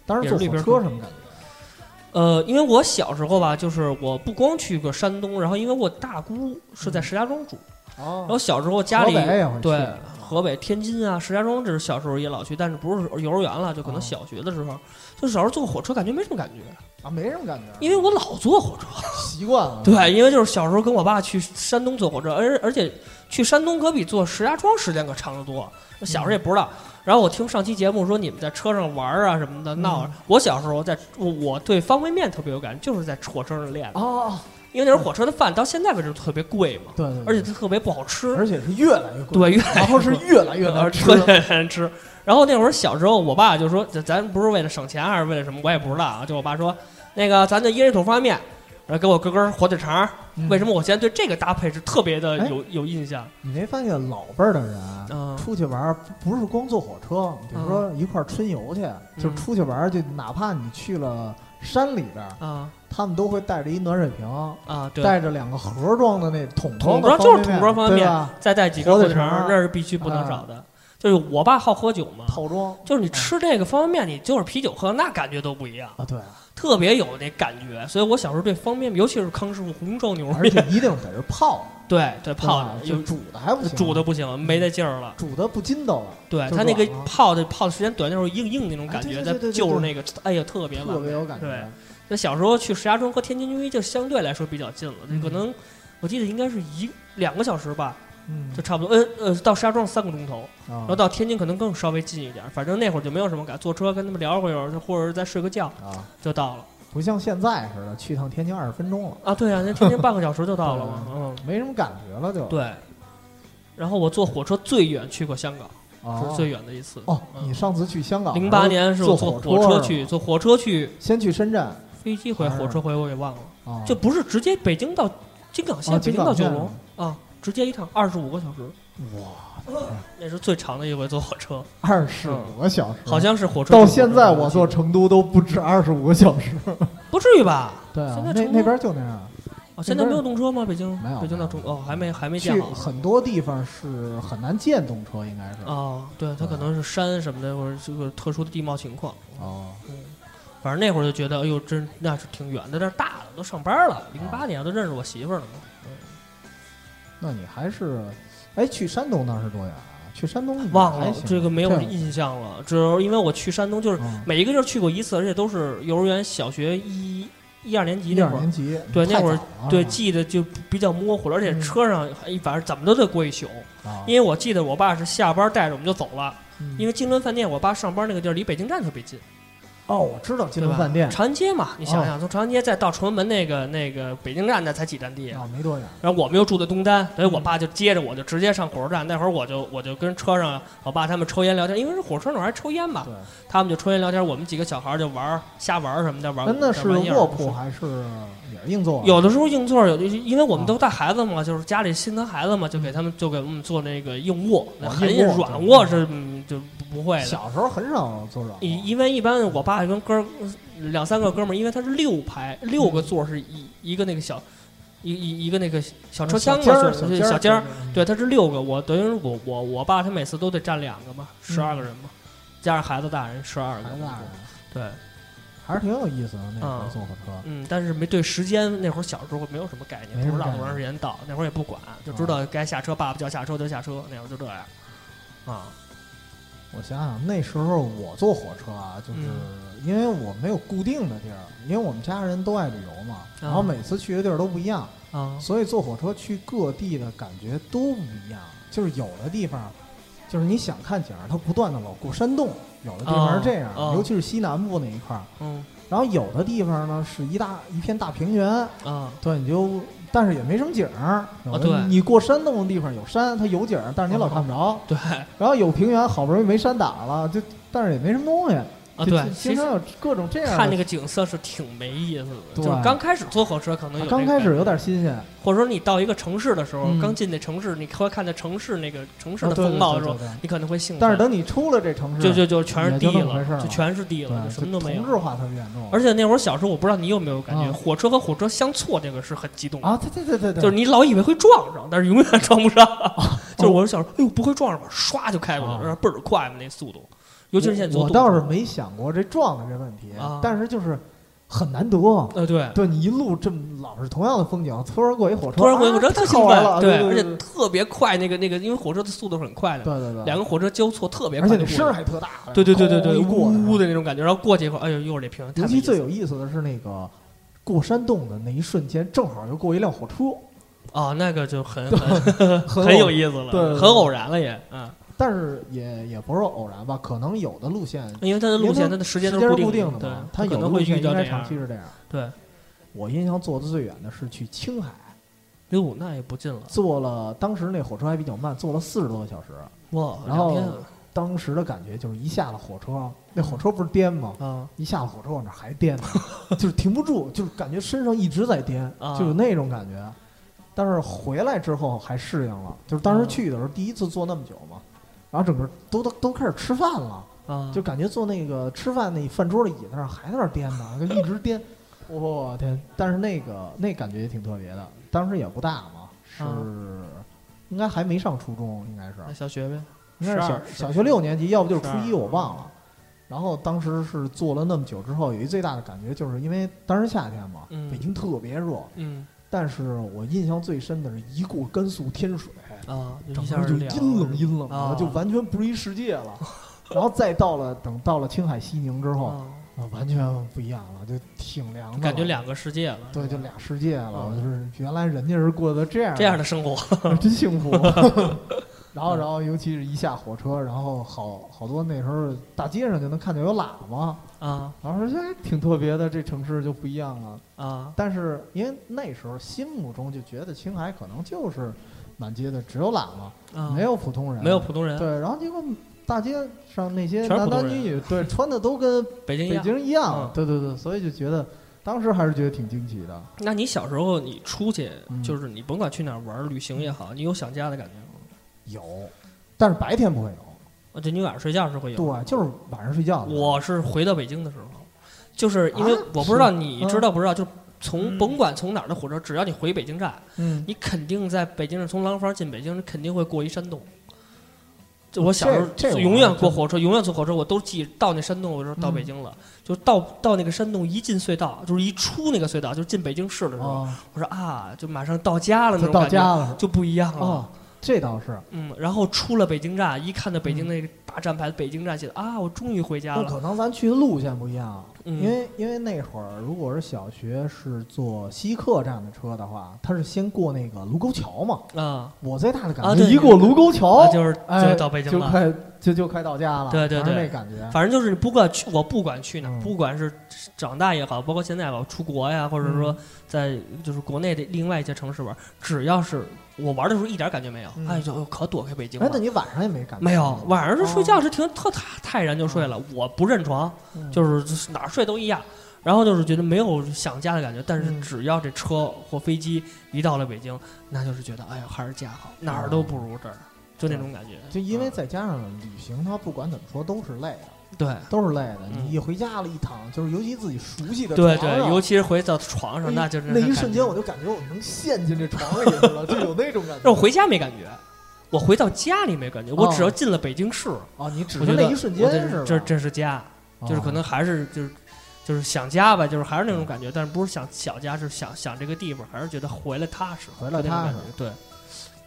当时坐火车什么感觉？呃，因为我小时候吧，就是我不光去过山东，然后因为我大姑是在石家庄住，然哦后小时候家里对河北、天津啊、石家庄，这是小时候也老去，但是不是幼儿园了，就可能哦小学的时候，就小时候坐火车感觉没什么感觉，啊，没什么感觉，因为我老坐火车。习惯了。对，因为就是小时候跟我爸去山东坐火车，而而且去山东可比坐石家庄时间可长得多。小时候也不知道，然后我听上期节目说你们在车上玩啊什么的闹啊，我小时候在我我对方便面特别有感觉，就是在火车上练的，哦，因为那时候火车的饭到现在为止特别贵嘛，对对，对而且它特别不好吃，而且是越来越贵，对，越来然后是越来越难吃。越来越难吃。然后那会儿小时候，我爸就说：“咱咱不是为了省钱还是为了什么，我也不知道啊。”就我爸说：“那个咱就一人一桶方便面，然后给我搁根火腿肠为什么我现在对这个搭配是特别的哎有有印象？你没发现老辈儿的人嗯出去玩儿不是光坐火车，比如说一块儿春游去，就是出去玩儿，就哪怕你去了山里边儿，啊他们都会带着一暖水瓶，啊，对，带着两个盒装的那桶桶装的装就是桶装方便面？再带几根火腿肠那是必须不能少的。就是我爸好喝酒嘛，套装就是你吃这个方便面，你就是啤酒喝，那感觉都不一样，啊，对，特别有那感觉。所以我小时候对方便面，尤其是康师傅红烧牛肉而且面，一定得是泡，对对泡的就煮的还不行，煮的不行，没那劲儿了。煮的不筋道了，对他那个泡的泡的时间短，那种硬硬那种感觉，再就是那个，哎呀，特别特。别有感觉。对那小时候去石家庄和天津军医就相对来说比较近了，嗯可能我记得应该是一两个小时吧，嗯就差不多。呃呃，到石家庄三个钟头，啊然后到天津可能更稍微近一点。反正那会儿就没有什么感，坐车跟他们聊会儿，或者是再睡个觉啊，就到了。不像现在似的，去趟天津二十分钟了，啊，对啊，那天津半个小时就到了嘛。嗯，没什么感觉了就。对。然后我坐火车最远去过香港，是最远的一次。哦，嗯你上次去香港，零八年是坐火车去，坐火车去，先去深圳飞机回火车回我给忘了，啊，就不是直接北京到京港线，啊北京到九龙啊，直接一趟二十五个小时，哇，那是最长的一回坐火车，二十五个小时，好像是火车。到现在我坐成都都不止二十五个小时。不至于吧？对啊那那边就那样，哦，现在没有动车吗？北京没有北京到中哦，还没还没建好。很多地方是很难建动车，应该是。哦，对，它可能是山什么的，或者这个特殊的地貌情况。哦，反正那会儿就觉得，哎呦，真那是挺远的，但是大了，都上班了。零啊八年都认识我媳妇儿了嘛。那你还是，哎，去山东那是多远啊？去山东忘了这个没有印象了，只有因为我去山东就是嗯每一个地儿去过一次，而且都是幼儿园、小学一一二年级那会儿二年，级，对那会儿对记得就比较模糊了，而且嗯车上哎反正怎么都得过一宿，啊，因为我记得我爸是下班带着我们就走了，嗯因为金伦饭店我爸上班那个地儿离北京站特别近，哦，我知道金对吧？轮饭店长安街嘛，你想想从长安街再到崇文门那个那个北京站那才几站地啊。啊，没多远。然后我们又住在东单，所以我嗯爸就接着我就直接上火车站。那会儿我就我就跟车上我爸他们抽烟聊天，因为是火车那会儿还抽烟嘛，他们就抽烟聊天，我们几个小孩就玩瞎玩什么的，玩儿真的是卧铺还是也是硬座啊？有的时候硬座，有的因为我们啊都带孩子嘛，就是家里心疼孩子嘛，就给他们就给我们做那个硬卧，那啊很硬软卧是嗯就不会的。小时候很少坐软卧，因因为一般我爸跟哥两三个哥们儿，因为他是六排六个座儿是一一个那个小一一一个那个小车厢嘛，小间儿对，他是六个，我等于我我我爸他每次都得占两个嘛，十二个人嘛，加上孩子大人十二个孩子大人。对，还是挺有意思的那会儿啊坐火车。嗯，但是没对时间那会儿小时候没有什么概念，没什么概念不知道多长时间到，那会儿也不管，就知道该下车，爸爸叫下车就下车，那会儿就这样。啊，我想想，那时候我坐火车啊，就是嗯。因为我没有固定的地儿，因为我们家人都爱旅游嘛，啊然后每次去的地儿都不一样，啊所以坐火车去各地的感觉都不一样。就是有的地方，就是你想看景儿，它不断的老过山洞，有的地方是这样，尤其是西南部那一块儿。嗯。然后有的地方呢是一大一片大平原，啊对，你就但是也没什么景儿。啊对你过山洞的地方有山，它有景儿，但是你老看不着。对然后有平原，好不容易没山打了，就但是也没什么东西。啊对，经其实经常有各种这样。看那个景色是挺没意思的，对就是刚开始坐火车可能有刚开始有点新鲜，或者说你到一个城市的时候，嗯刚进那城市，你会看见城市那个城市的风貌的时候，对对对对你可能会兴奋。但是等你出了这城市，就就就全是地了，就全是地了，就什么都没有。同质化特别严重。而且那会儿小时候，我不知道你有没有感觉，啊火车和火车相错这个是很激动的，啊，对对对对对，就是你老以为会撞上，但是永远撞不上。就是我小时候，哎呦不会撞上吧，唰就开过去倍儿快嘛那速度。尤其是现在坐我倒是没想过这撞的这问题啊，但是就是很难得。呃对，对你一路这么老是同样的风景，突然过一火车，突然过一火车啊特兴太好玩了，奋，对，而且特别快，那个那个，因为火车的速度是很快的，对对对，两个火车交错特别快而且那声。还特大，对对对对对，呜呜的。那种感觉，然后过去一会儿，哎呦，又是这平尤其最有意思的是那个过山洞的那一瞬间，正好就过一辆火车，啊，那个就很很很 很有意思了，很偶然了也，嗯，但是也也不是偶然吧，可能有的路线因为它的路线，它的时间都是是固定的，嘛，它有的会遇到这路线应该长，期是这样。对，我印象坐的最远的是去青海，哟，那也不近了，坐了当时那火车还比较慢，坐了四十多个小时。哇，然后当时的感觉就是一下了火车，那火车不是颠吗？啊一下了火车往那儿还颠呢，就是停不住，就是感觉身上一直在颠，啊就有那种感觉。但是回来之后还适应了，就是当时去的时候第一次坐那么久嘛，然后整个都都都开始吃饭了，啊，就感觉坐那个吃饭那饭桌的椅子上还在那儿颠呢，就一直颠。我天！但是那个那感觉也挺特别的，当时也不大嘛，是、啊应该还没上初中，应该是那小学呗，应该是小小学六年级，要不就是初一，我忘了。然后当时是坐了那么久之后，有一最大的感觉，就是因为当时夏天嘛，嗯北京特别热，嗯但是我印象最深的是一过甘肃天水，啊，一下就阴冷阴冷的，啊就完全不是一世界了。然后再到了等到了青海西宁之后，啊啊，完全不一样了，就挺凉的，感觉两个世界了，对，就俩世界了。嗯就是原来人家是过的这样这样的生活，真幸福。然后，然后尤其是一下火车，然后好好多那时候大街上就能看见有喇叭，啊然后说哎挺特别的，这城市就不一样了。啊但是因为那时候心目中就觉得青海可能就是满街的只有喇嘛，啊，没有普通人，没有普通人，对。然后结果大街上那些全是男普通男女女，对，穿的都跟北 北京一样。京一样嗯，对对对，所以就觉得当时还是觉得挺惊奇的。那你小时候你出去，嗯就是你甭管去哪儿玩儿旅行也好，你有想家的感觉吗？有，但是白天不会有。啊，就你晚上睡觉是会有。对，就是晚上睡觉的时候。我是回到北京的时候，就是因为啊我不知道是你嗯知道不知道，就从嗯甭管从哪儿的火车，只要你回北京站，嗯，你肯定在北京从廊坊进北京，肯定会过一山洞。就我小时候永远还真过火车，永远坐火车，我都记到那山洞，我说到嗯北京了。就到到那个山洞，一进隧道，就是一出那个隧道，就进北京市的时候，啊，我说啊，就马上到家了那种感觉，家了。就不一样了。哦，这倒是。嗯，然后出了北京站，一看到北京那个大站牌，北京站写的啊，我终于回家了。那可能咱去的路线不一样，嗯因为因为那会儿如果是小学是坐西客站的车的话，他是先过那个卢沟桥嘛。啊，我最大的感觉一过卢沟桥啊，就是哎就到北京了。就快就就快到家了，对对对那感觉。反正就是不管去，我不管去哪不管是长大也好，包括现在也好，出国呀，或者说在就是国内的另外一些城市玩，只要是我玩的时候一点感觉没有，嗯哎，就可躲开北京那。你晚上也没感觉？没有，晚上是睡觉哦是挺特泰泰然就睡了，我不认床，嗯就是哪儿睡都一样。然后就是觉得没有想家的感觉，但是嗯只要这车或飞机一到了北京，那就是觉得哎呀还是家好，哪儿都不如这儿，就那种感觉。就因为嗯再加上旅行，它不管怎么说都是累的，对都是累的。嗯你一回家了，一躺就是尤其自己熟悉的对对，尤其是回到床上，那就是那一瞬间，我就感觉我能陷进这床里去了，就有那种感觉。但我回家没感觉，我回到家里没感觉，我哦只要进了北京市，哦，你只我觉得是那一瞬间我是吧？这这是家，就是可哦能还是就是就是想家吧，就是还是那种感觉，但是不是想小家，是想想这个地方，还是觉得回来踏实，回来就那种踏实感觉对，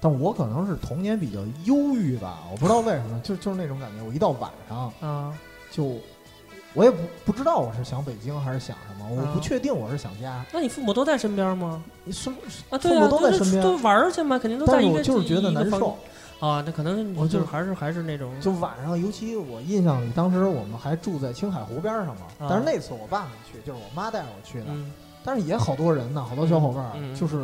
但我可能是童年比较忧郁吧，我不知道为什么，就就是那种感觉。我一到晚上啊就，我也不不知道我是想北京还是想什么，我不啊确定我是想家。那你父母都在身边吗？你什么？啊，对啊，父母都在身边都玩儿去嘛，肯定都在一个我就是觉得一个房难受。啊。那可能我就是还是还是那种就晚上，尤其我印象里，当时我们还住在青海湖边上嘛。啊但是那次我爸没去，就是我妈带着我去的。嗯但是也好多人呢，好多小伙伴儿。就是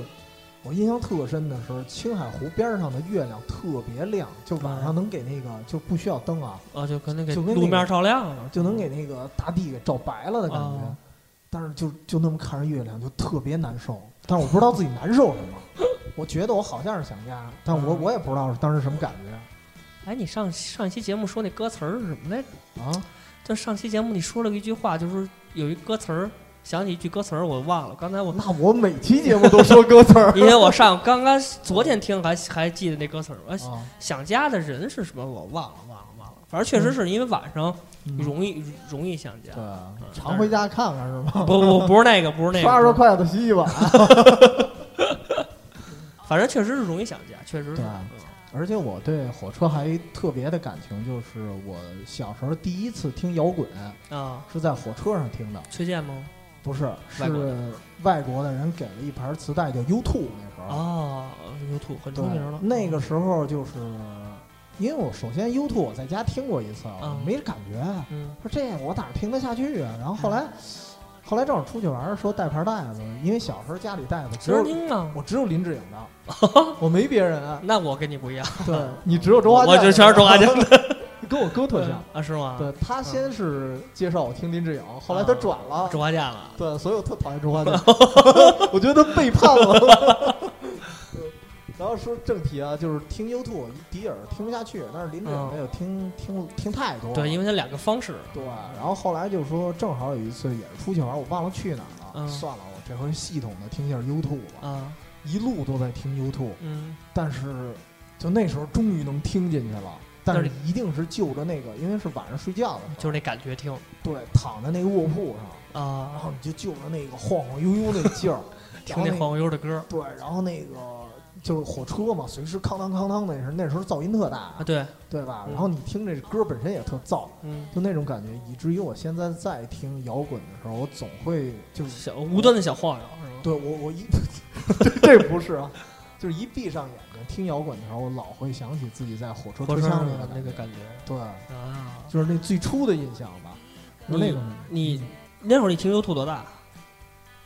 我印象特深的时候，青海湖边上的月亮特别亮，就晚上能给那个就不需要灯啊，啊，就可能给路面照亮了，就能给那个大地给照白了的感觉。啊但是就就那么看着月亮，就特别难受。但是我不知道自己难受什么，我觉得我好像是想家，但我啊我也不知道是当时什么感觉哎，你上上一期节目说那歌词儿是什么来着？啊。就上期节目你说了一句话，就是有一歌词儿，想起一句歌词儿，我忘了。刚才我那我每期节目都说歌词儿 因为我上刚刚昨天听还还记得那歌词儿，我啊，想家的人是什么我忘了忘了忘了，反正确实是因为晚上嗯容易容易想家。对啊，嗯常回家看看是吗？不不不是那个不是那个刷刷个，筷子洗洗碗。反正确实是容易想家，确实是而且我对火车还特别的感情，就是我小时候第一次听摇滚嗯啊，是在火车上听的，崔健吗？不是是外国的人给了一盘磁带叫 U2 那时候。啊，YouTube 很对出名了。那个时候就是，因为我首先 U2 我在家听过一次，没感觉，嗯说这我哪儿听得下去啊？然后后来，后来正好出去玩儿，说带盘带子，因为小时候家里带子只有？我只有林志颖的，我没别人啊。那我跟你不一样，对你只有周华健，我就全是周华健的跟我哥特像。啊，是吗？对他先是介绍我听林志颖，后来他转了，周华健了。对，所以我特讨厌周华健，我觉得他背叛了。然后说正题啊，就是听 U2，迪尔听不下去，但是林志颖没有听听听太多了。对，因为他两个方式。对，然后后来就说，正好有一次也是出去玩，我忘了去哪儿了。嗯算了，我这回系统的听一下 U2 吧，啊，一路都在听 U Two，嗯。但是就那时候终于能听进去了。但是一定是就着那个，因为是晚上睡觉的就是那感觉听。对，躺在那个卧铺上，然啊，后你就就着那个晃晃悠悠那劲儿，听那晃晃悠的歌对，然后那个就是火车嘛，随时哐当哐当的那是那时候噪音特大。啊，，对，对吧？嗯。然后你听这歌本身也特燥，嗯，就那种感觉，以至于我现在在听摇滚的时候，我总会就是想无端的想晃悠，是吗？对我我一这 这不是啊，就是一闭上眼睛听摇滚的时候，我老会想起自己在火车车厢里的那个感觉。对，啊。就是那最初的印象吧，就那种你那会儿你听 U 兔多大？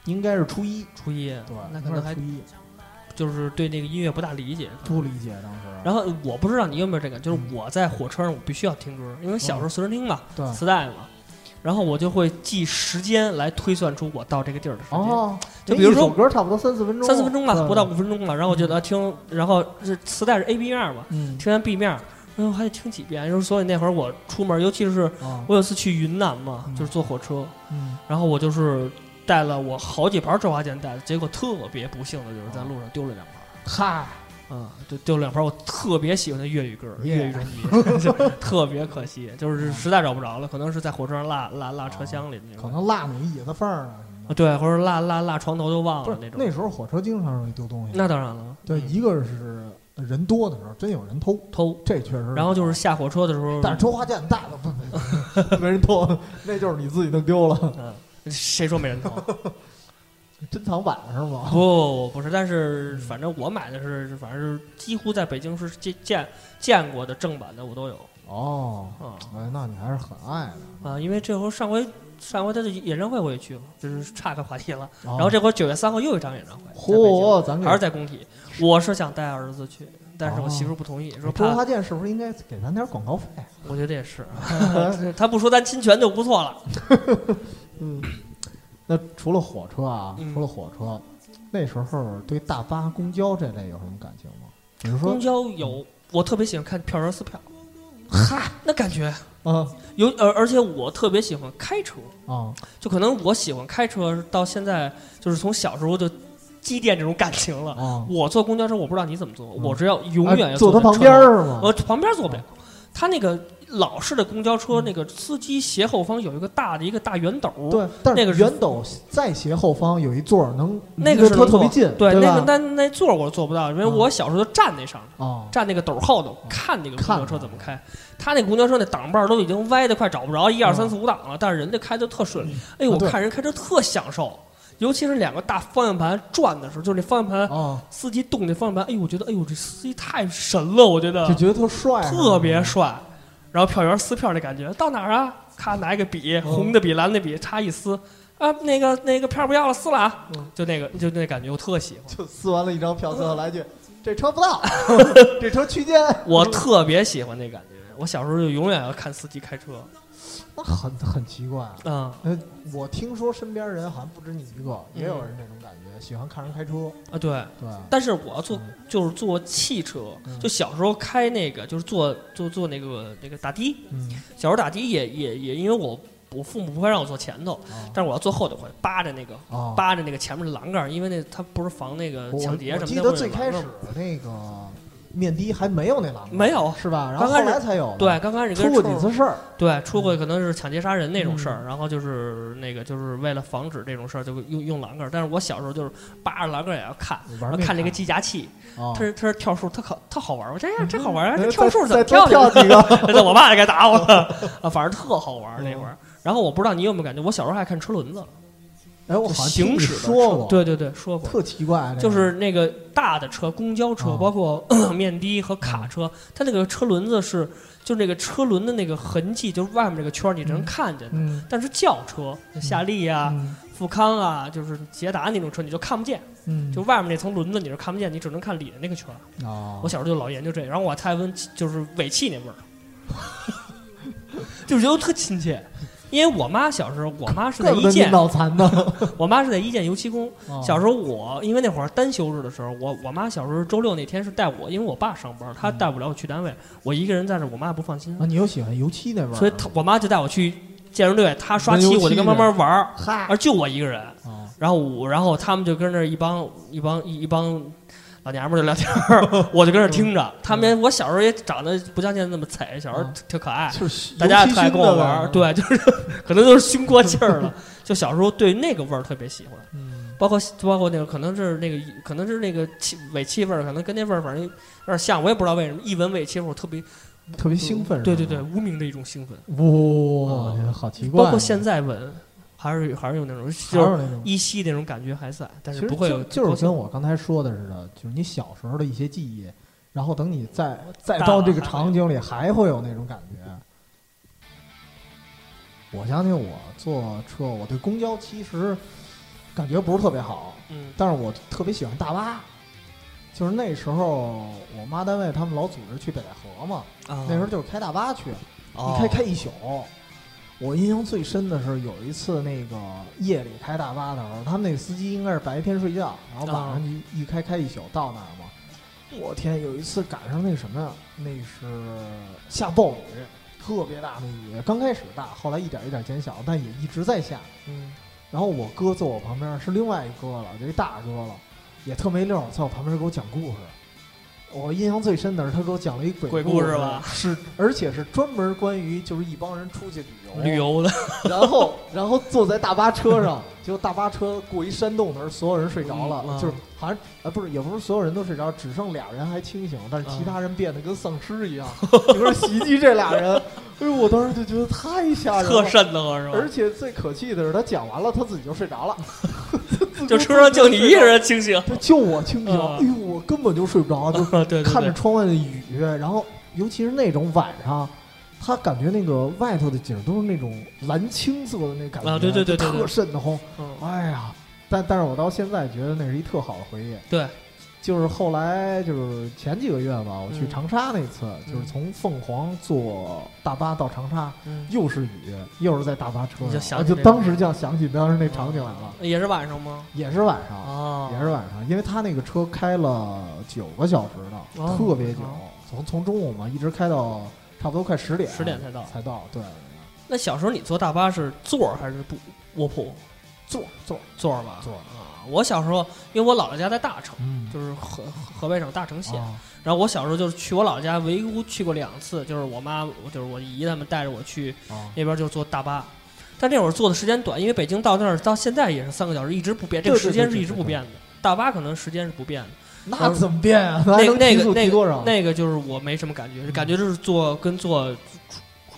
应该是初一，初一，对，那可能还初一就是对那个音乐不大理解。不理解当时，然后我不知道你有没有这个，就是我在火车上我必须要听歌，因为小时候随身听嘛，对。磁带嘛，然后我就会记时间来推算出我到这个地儿的时间。哦，就比如说歌差不多三四分钟，三四分钟吧，不到五分钟吧。然后我觉得听，然后是磁带是 A B 面嘛，嗯。听完 B 面，然后还得听几遍。就是所以那会儿我出门，尤其是啊我有次去云南嘛，嗯。就是坐火车，嗯。然后我就是带了我好几盘周华健带的，结果特别不幸的就是在路上丢了两盘。嗨，嗯，就丢了两盘我特别喜欢的粤语歌粤语专辑，就特别可惜，就是实在找不着了，可能是在火车上落落落车厢里那种，可能落你椅子缝儿了。对，或者落落落床头就忘了那种。那时候火车经常容易丢东西，那当然了，对，嗯。一个是人多的时候真有人偷，偷，这确实。然后就是，下火车的时候，但是周华健带的不没人偷，那就是你自己弄丢了，嗯，谁说没人疼？珍藏版是吗？不，不是，但是反正我买的是，反正是几乎在北京是见见见过的正版的我都有哦，啊哎，那你还是很爱的。啊，因为这回上回上回他的演唱会我也去了，就是岔开话题了。然然后这回九月三号又有一场演唱会，嚯，咱还是在工体。我是想带儿子去，但是我媳妇不同意，说怕。周华健是不是应该给咱点广告费？我觉得也是，啊他不说咱侵权就不错了。嗯，那除了火车啊，嗯除了火车，那时候对大巴、公交这类有什么感情吗？比如说公，交有，我特别喜欢看票员撕票，嗨那感觉啊。有，而而且我特别喜欢开车，啊，就可能我喜欢开车到现在，就是从小时候就积淀这种感情了。啊，我坐公交车，我不知道你怎么坐，嗯。我只要永远哎要坐他旁边是吗？我旁边坐不了，他那个老式的公交车，那个司机斜后方有一个大的一个大圆斗，对，但那个是圆斗在斜后方有一座儿能那个是能特特别近，对，那吧？个那那座儿我坐不到，因为嗯我小时候就站那上面，哦，站那个斗后头看那个公交车怎么开。他那公交车那挡把儿都已经歪的快找不着一二三嗯。四五档了，但是人家开的特顺。哎呦，我看人开车特享受，尤其是两个大方向盘转的时候，就是那方向盘哦，司机动那方向盘，哎呦，我觉得哎呦这司机太神了，我觉得。就觉得特帅，特别帅。然后票员撕票那感觉，到哪儿啊？咔拿一个笔，嗯红的笔、蓝的笔，插一撕，啊，那个那个票不要了，撕了啊嗯！就那个就那感觉，我特喜欢。就撕完了一张票，最后来句：“这车不到，这车区间。我特别喜欢那感觉。我小时候就永远要看司机开车。”那很很奇怪。嗯呃，我听说身边人好像不止你一个，也有人这种感觉，喜欢看人开车。啊，对。对，但是我要坐嗯就是坐汽车，嗯就小时候开那个就是坐坐坐那个那个打的，嗯，小时候打的也也也因为我我父母不会让我坐前头，啊但是我要坐后头会扒着那个啊，扒着那个前面的栏杆，因为那它不是防那个抢劫什么的。我记得最开始那个面的还没有那栏杆，没有是吧？然后后刚开始来才有。对，刚开始跟出过几次事儿。对，出过可能是抢劫杀人那种事儿，嗯然后就是那个就是为了防止这种事儿，就用用栏杆。但是我小时候就是扒着栏杆也要看，看那个计价器，啊他，是跳数，特好特好玩儿。我这呀真好玩儿这跳数怎么跳几个？那我爸就该打我了 啊，反正特好玩儿那会嗯儿。然后我不知道你有没有感觉，我小时候还看车轮子，哎，我好像听你行驶的说过，对对对，说过。特奇怪，这个就是那个大的车，公交车，哦包括 面的和卡车，它那个车轮子是，就是那个车轮的那个痕迹，就是外面这个圈你是能嗯看见的。嗯但是轿车，夏利啊、嗯富康啊，就是捷达那种车，你就看不见，嗯，就外面那层轮子你是看不见，你只能看里的那个圈儿。啊，我小时候就老研究这个，然后我还太闻就是尾气那味儿，就是觉得特亲切。因为我妈小时候，我妈是在一建，脑残呢。我妈是在一建油漆工。小时时候我因为那会儿单休日的时候，我我妈小时候周六那天是带我，因为我爸上班，她带不了我去单位，我一个人在这，我妈不放心。啊，，你又喜欢油漆那味儿，所以她我妈就带我去健身队，她刷漆，我就跟慢慢玩儿，嗨。而就我一个人。啊，然后我，然后他们就跟那儿一帮一帮一一帮老娘们儿就聊天儿，我就跟那儿听着。他们我小时候也长得不像现在那么惨，小时候嗯挺可爱，就是大家也特爱跟我玩儿。对，就是 可能都是熏过气儿了。就小时候对那个味儿特别喜欢，嗯，包括包括那个可能是那个可能是那个气尾气味儿，可能跟那味儿反正有点像，我也不知道为什么。一闻尾气味儿，我特别特别兴奋，对对对，无名的一种兴奋。哇，这好奇怪，包括现在闻，还是还是有那种还就是有那种。依稀那种感觉还在，但是不会有就就是跟我刚才说的似的，就是你小时候的一些记忆，然后等你再再到这个场景里，还会有那种感觉。我相信我坐车，我对公交其实感觉不是特别好，嗯但是我特别喜欢大巴。就是那时候我妈单位他们老组织去北戴河嘛，啊，那时候就是开大巴去，哦一开开一宿。我印象最深的是有一次那个夜里开大巴的时候，他们那个司机应该是白天睡觉，然后晚上就一开开一宿到那儿嘛。我天，有一次赶上那什么呀，那是下暴雨，特别大的雨，刚开始大，后来一点一点减小，但也一直在下。嗯然后我哥坐我旁边是另外一哥了，这大哥了，也特没溜儿，在我旁边给我讲故事。我印象最深的是他给我讲了一鬼鬼故故事吧？是而且是专门关于就是一帮人出去旅游，旅游的，然后然后坐在大巴车上，结果大巴车过一山洞的时候，所有人睡着了，就是好像啊不是也不是所有人都睡着，只剩俩人还清醒，但是其他人变得跟丧尸一样，你说袭击这俩人，哎呦，我当时就觉得太吓人特了。瘆得慌是吧？而且最可气的是，他讲完了，他自己就睡着了，就车上就你一个人清醒，他就我清醒，嗯。哎呦，我根本就睡不着，就对对对，看着窗外的雨，然后尤其是那种晚上，他感觉那个外头的景都是那种蓝青色的那感觉，啊对对对。特瘆得慌。嗯。哎呀，但但是我到现在觉得那是一特好的回忆。对，就是后来就是前几个月吧，我去嗯长沙那次，就是从凤凰坐大巴到长沙，嗯，又是雨，又是在大巴车上，就想起那个就当时就想起当时那场景来了，也是晚上吗？也是晚上。哦，也是晚上，因为他那个车开了九个小时呢，哦特别久哦，从从中午嘛一直开到差不多快十点，10点才到才到。对，那小时候你坐大巴是座儿还是不卧铺？坐坐座儿吧。坐，啊，我小时候，因为我姥姥家在大城，嗯，就是河河北省大城县。啊然后我小时候就是去我姥姥家，唯独去过两次，就是我妈，就是我姨他们带着我去啊那边就坐大巴。但那会儿坐的时间短，因为北京到那儿到现在也是三个小时，一直不变，这个时间是一直不变的。大巴可能时间是不变的。那怎么变啊？那那个那多少？个那个就是我没什么感觉，感觉就是坐跟坐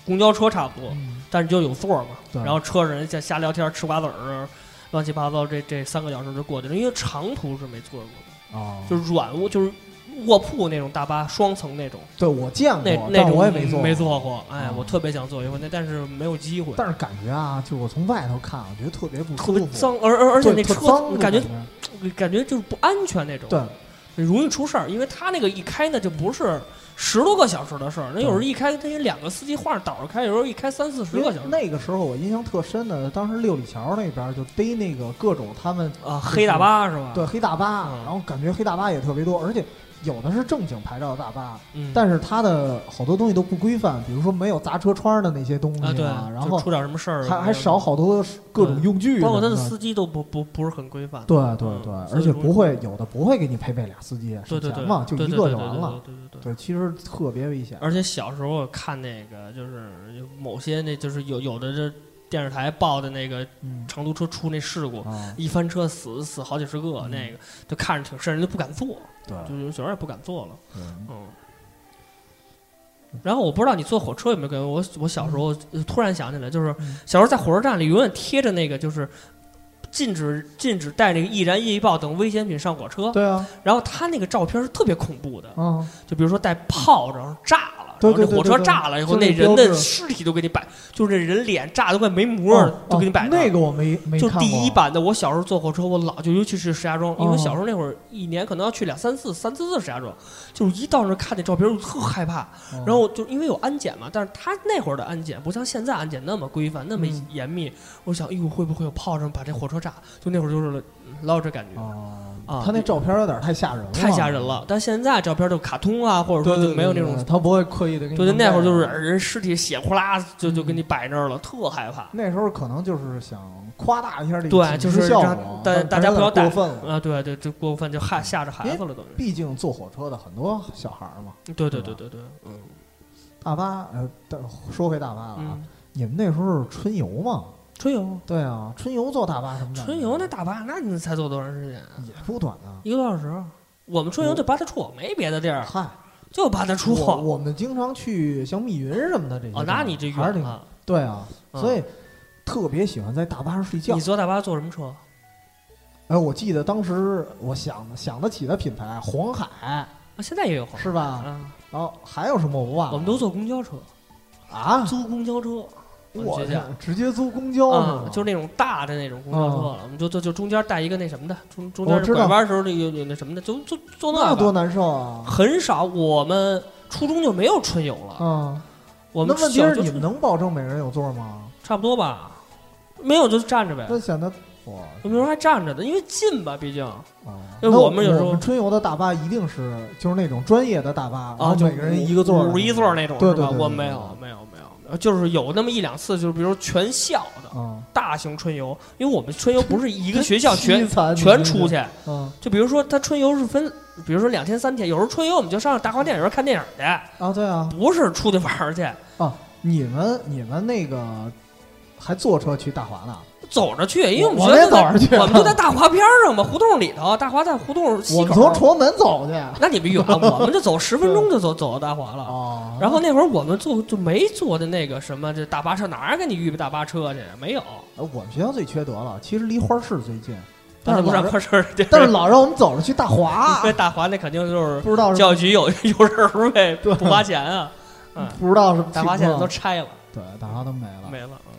公交车差不多，嗯但是就有座嘛。然后车上人家瞎聊天、吃瓜子儿，乱七八糟，这这三个小时就过去了。因为长途是没坐过的，啊，就是软卧，就是卧铺那种大巴，双层那种。对我见过，那但那种我也没坐，没。坐过，哎啊，我特别想坐一回，那但是没有机会，但是感觉啊，就是我从外头看，我觉得特别不特舒服，别脏，而而而且那车感觉觉感觉就是不安全那种，对，容易出事儿，因为他那个一开呢就不是十多个小时的事儿，那有时候一开他有两个司机换着倒着开，有时候一开三四十个小时。那个时候我印象特深的，当时六里桥那边就逮那个各种他们啊，黑大巴是吧？对黑大巴，嗯。然后感觉黑大巴也特别多，而且有的是正经牌照的大巴，嗯，但是它的好多东西都不规范，比如说没有砸车窗的那些东西啊对，然后出点什么事儿还还少，好多各种用具，包括他的司机都不不不是很规范，对对嗯对，而且不会有的不会给你配备俩司机，对对对省钱嘛，就对一个就完了。对对对。对，其实特别危险。而且小时候看那个，就是某些那就是有有的这电视台报的那个嗯。长途车出那事故，啊，一翻车死死好几十个，嗯。那个就看着挺瘆人，就不敢坐，对。就有小孩也不敢坐了，对。嗯。然后我不知道你坐火车有没有感觉，我我小时候呃突然想起来，就是嗯。小时候在火车站里永远贴着那个就是禁止禁止带那个易燃易爆等危险品上火车，对啊，然后他那个照片是特别恐怖的，嗯，就比如说带炮，然后炸了，对然后这火车炸了以后，那人的尸体都给你摆，就是这人脸炸的快没膜儿，哦都给你摆那个我没没就第一版的，我小时候坐火车，我老就尤其是石家庄，因为哦小时候那会儿一年可能要去两三次、三四次石家庄，就是一到那儿看那照片，我就特害怕。哦然后就因为有安检嘛，但是他那会儿的安检不像现在安检那么规范、那么嗯严密。我想，哎呦，会不会有炮仗把这火车炸？就那会儿就是老有这感觉。哦啊他那照片有点太吓人了，太吓人了，但现在照片都卡通啊，或者说就没有那种对对他不会刻意的给你对。那会儿就是人尸体血呼啦就就给你摆那儿了，特害怕。那时候可能就是想夸大一下这个对警就是效果，大但大家不要过分了。啊，对对，就过分就害吓着孩子了，等于。毕竟坐火车的很多小孩嘛，对对对对对，嗯大巴呃，但说回大巴了啊，嗯，你们那时候是春游嘛？春游对啊，春游坐大巴什么的？春游那大巴，那你才坐多长时间啊？也不短啊。一个多小时。我们春游就八大处，没别的地儿，嗨，就八大处。我我们经常去像密云什么的这些哦，那你这还是挺远了。对啊，嗯所以特别喜欢在大巴上睡觉你。坐大巴坐什么车？哎，我记得当时我想想得起的品牌黄海啊，现在也有黄是吧？啊，然后还有什么我忘了。我们都坐公交车，啊，租公交车。学校直接租公交啊？就是那种大的那种公交车了，我们就就就中间带一个那什么的，中中间拐弯的时候那有有那什么的，就就坐那多。难受啊！很少，我们初中就没有春游了。啊，我们那问题小就是你们能保证每人有座吗？差不多吧？没有就站着呗。那显得哇有时候还站着的，因为近吧，毕竟啊！那那我们有时候春游的大巴一定是就是那种专业的大巴，然后每个人一个座，五十一座那种是吧？对对对对我没有，没有，没有，没有，就是有那么一两次，就是比如全校的啊，大型春游，因为我们春游不是一个 学校全全出，去，嗯就比如说他春游是分，比如说两天三天，有时候春游我们就上大华电影院看电影去，啊，对啊，不是出去玩儿去，你们你们那个还坐车去大华呢？走着去，因为我们走着去我们就在大华边上嘛，胡同里头，大华在胡同西我们口。从崇文门走去那你们远，我们就走十分钟就走走到大华了。哦，然后那会儿我们坐就没坐的那个什么这大巴车，哪儿给你预备大巴车去？没有，呃我们学校最缺德了，其实离花市最近，但是不让但是老让科室地儿。但是老让我们走着去大华 因，为大华那肯定就是不知道教育局有 有人儿呗，不花钱啊。嗯，不知道是大华现在都拆了，对大华都没了，没了。嗯，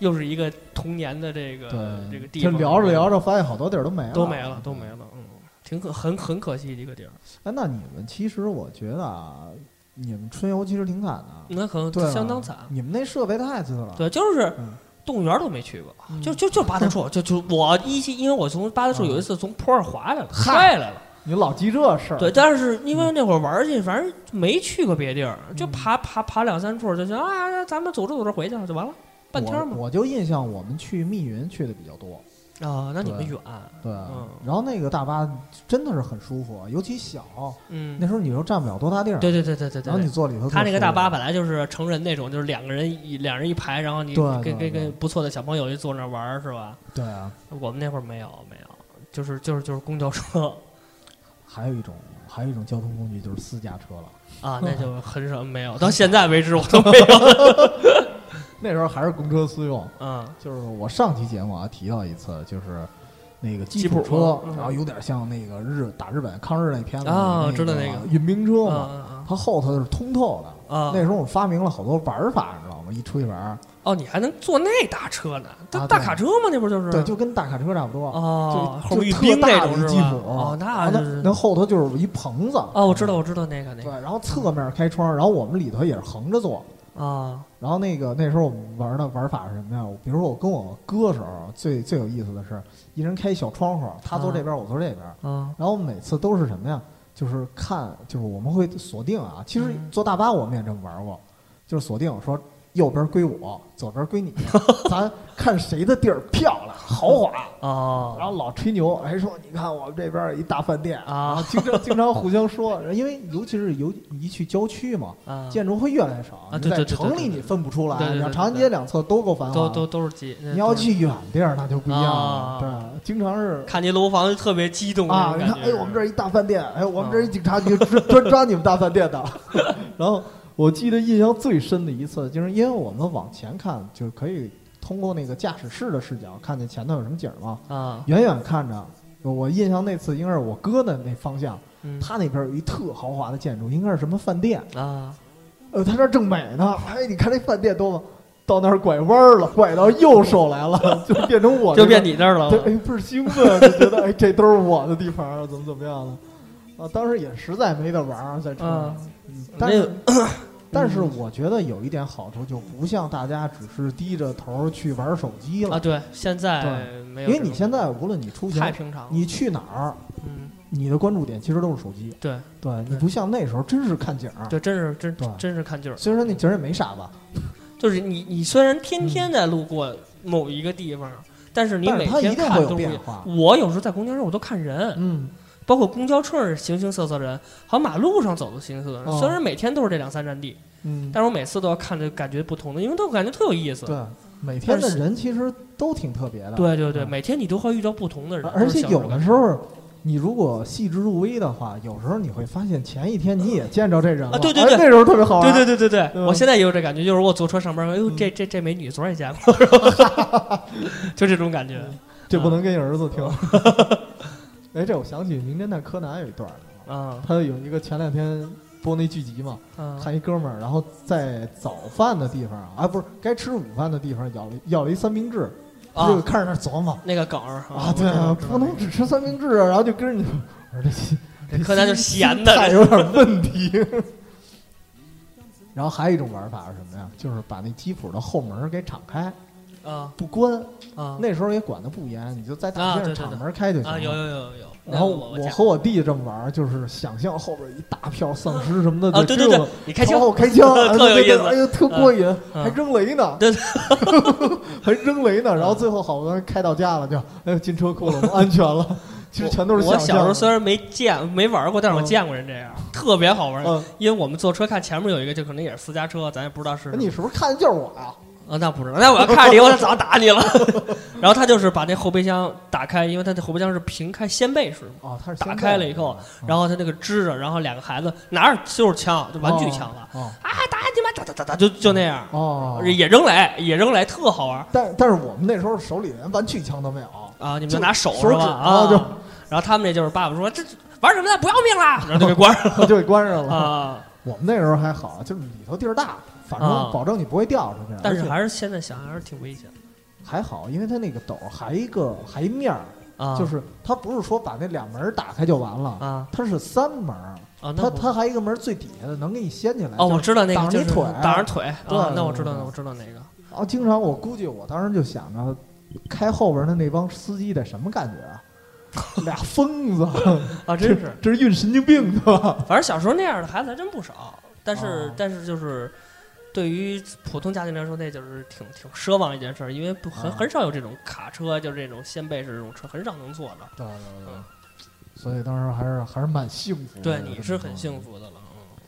又是一个童年的这个对这个地方，就聊着聊着发现好多地儿都没了，都没了，都没了。嗯，挺可很很可惜的一个地儿。哎，那你们其实我觉得啊，你们春游其实挺惨的，那可能相当惨。你们那设备太次了，对，就是嗯。动物园都没去过，嗯。就就就八大处，就就 我一期，因为我从八大处啊有一次从坡上滑下来了，摔下来了。你老记这事儿，对，但是因为那会儿玩儿去，反正没去过别地儿，就嗯。爬爬爬两三处就行啊，咱们走着走着回去就完了，半天嘛。我我就印象我们去密云去的比较多，啊，那你们远，对，嗯然后那个大巴真的是很舒服，尤其小，嗯那，时候你又占不了多大地儿，对对对对对然后你。坐里头他那个大巴本来就是成人那种，就是两个人一两人一排，然后你对跟对对跟跟不错的小朋友就坐那儿玩儿是吧？对啊，我们那会儿没有没有，就是就是就是公交车还有一种还有一种交通工具就是私家车了，啊，那就 很少没有，到现在为止我都没有。那时候还是公车私用，嗯就是我上期节目啊提到一次，就是那个吉吉普普车，嗯然后有点像那个日打日本抗日那片子啊知道那个运兵车嘛，啊它后头是通透的。啊那时候我们发明了好多玩法，你知道吗？一出去玩，哦，你还能坐那大车呢？大大卡车吗？那不就是？对，就跟大卡车差不多。哦，就特大？的吉普，哦，那那那后头就是一棚子。哦，我知道，我知道那个那对，个然后侧面开窗，然后我们里头也是横着坐。啊然后那个那时候我们玩的玩法是什么呀？比如说我跟我哥的时候，最最有意思的是，一人开一小窗户，他坐这边，我坐这边。嗯然后每次都是什么呀？就是看，就是我们会锁定啊。其实嗯坐大巴我们也这么玩过，就是锁定说右边归我，左边归你，咱看谁的地儿漂亮 豪华。啊，然后老吹牛，还说你看我们这边有一大饭店啊。经常 经常互相说，因为尤其是尤一去郊区嘛，啊，建筑会越来越少。你在城里你分不出来，对对对你要对对长安街两侧都够繁华，都都都是街，你要去远地儿那就不一样啊。了。对，经常是看见楼房就特别激动啊，你看，哎，我们这儿一大饭店，哎，我们这儿一啊警察局专专抓你们大饭店的。然后我记得印象最深的一次，就是因为我们往前看，就是可以通过那个驾驶室的视角看见前头有什么景儿嘛。啊，远远看着，我印象那次应该是我哥的那方向，嗯他那边有一特豪华的建筑，应该是什么饭店。啊呃，他这儿正美呢，哎，你看这饭店多么，到那儿拐弯儿了，拐到右手来了，就变成我、就变。你那儿了对，哎，倍儿兴奋，就觉得哎，这都是我的地盘儿，怎么怎么样的。啊，当时也实在没得玩儿，在车上。嗯嗯但是那个，但是我觉得有一点好处，就不像大家只是低着头去玩手机了，啊，对，现在没有，因为你现在无论你出行，太平常，你去哪儿，嗯，你的关注点其实都是手机。对对你不像那时候，真是看景儿。对，真是真真是看景儿，虽然那景儿也没啥吧，就是你你虽然天天在路过某一个地方，但是你每天看都。变化。我有时候在公交车我都看人，嗯，包括公交车上形形色色的人，好像马路上走的形形色色人。哦虽然每天都是这两三站地，嗯，但是我每次都要看着感觉不同的，因为都感觉特有意思。对，每天的人其实都挺特别的。对对对，嗯每天你都会遇到不同的人，而且有的时候，你如果细致入微的话，有时候你会发现前一天你也见着这人了，啊对对对哎那时候特别好玩。对对对对对，我现在也有这感觉，就是我坐车上班，哎呦，嗯这这这美女昨儿也见过，就这种感觉。这不能给你儿子听。哎，这我想起《名侦探柯南》有一段儿，啊他有一个前两天播那剧集嘛，啊看一哥们儿，然后在早饭的地方啊，啊不是该吃午饭的地方咬了要了一三明治，他就啊！开始那儿琢磨那个梗儿啊，对啊，不能只吃三明治啊，然后就跟着你，我说这 这柯南就闲的有点问题。然后还有一种玩法是什么呀？就是把那吉普的后门给敞开，啊不关。啊那时候也管的不严，你就在大街上敞门开就行啊！有了。有有有有。然后我我和我弟这么玩，就是想象后边一大票丧尸什么的，对对对，你开枪朝后开枪，哎特有意思哎呦，特过瘾，嗯还扔雷呢，对，还扔雷呢。然后最后好不容易开到家了，就哎呦进车库了，安全了。其实全都是我。小时候虽然没见没玩过，但是我嗯见过人这样，特别好玩。嗯，因为我们坐车看前面有一个，就可能也是私家车，咱也不知道是。你是不是看的就是我呀？啊，那不知道，那我要看着你，我早打你了。然后他就是把那后备箱打开，因为他的后备箱是平开掀背式嘛，哦，他是打开了以后，然后他那个支着，然后两个孩子拿着就是枪，就玩具枪了，哦啊，打你妈，打打打打，就就那样，哦，也扔雷，也扔雷，特好玩但但是我们那时候手里连玩具枪都没有，啊！你们就就拿手是吧？啊，就然后他们那就是爸爸说这玩什么呢？不要命啦！然后就给关上 就给关上了了。啊。我们那时候还好，就是里头地儿大，反正啊保证你不会掉出去。而且但是还是现在想还是挺危险还好，因为它那个斗还一个还一面儿，啊，就是它不是说把那两门儿打开就完了，啊它是三门儿，啊，那它不它还一个门儿最底下的能给你掀起来。哦，我知道那个就是挡着你腿挡着腿对啊，那我知道我知道那个然后经常我估计我当时就想着，开后边的那帮司机得什么感觉啊？俩疯子，啊，真是。这是运神经病的吧？反正小时候那样的孩子还真不少，但是、哦但是就是对于普通家庭来说，那就是挺挺奢望一件事儿，因为不很啊。很少有这种卡车，就是这种掀背式这种车，很少能坐的。对对对，所以当时还是还是蛮幸福的。对，你是很幸福的了，嗯，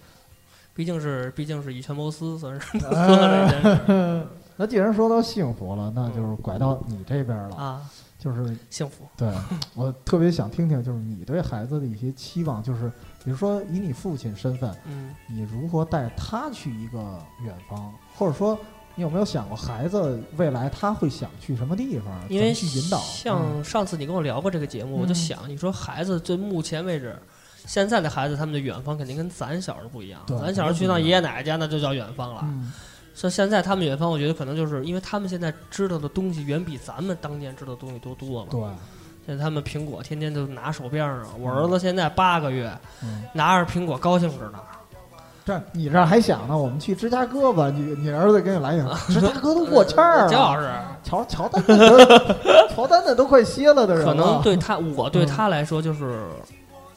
毕竟是毕竟是以权谋私，算是做哎了这件事儿。那既然说到幸福了，那就是拐到你这边了，啊，就是幸福。对我特别想听听，就是你对孩子的一些期望，就是比如说以你父亲身份，嗯，你如何带他去一个远方，或者说你有没有想过孩子未来他会想去什么地方，因为去引导？嗯像上次你跟我聊过这个节目，我就嗯想，你说孩子最目前为止，现在的孩子他们的远方肯定跟咱小时候不一样。咱小时候去趟爷爷奶奶家，那就叫远方了。嗯，像现在他们远方，我觉得可能就是因为他们现在知道的东西远比咱们当年知道的东西多多了。对，现在他们苹果天天就拿手边上，我儿子现在八个月，嗯，拿着苹果高兴着呢。这你这还想呢？我们去芝加哥吧，你你儿子给你来一个，芝加哥都过气儿这要了，是乔乔丹乔丹的都快歇了的人可能对他，我对嗯他来说就是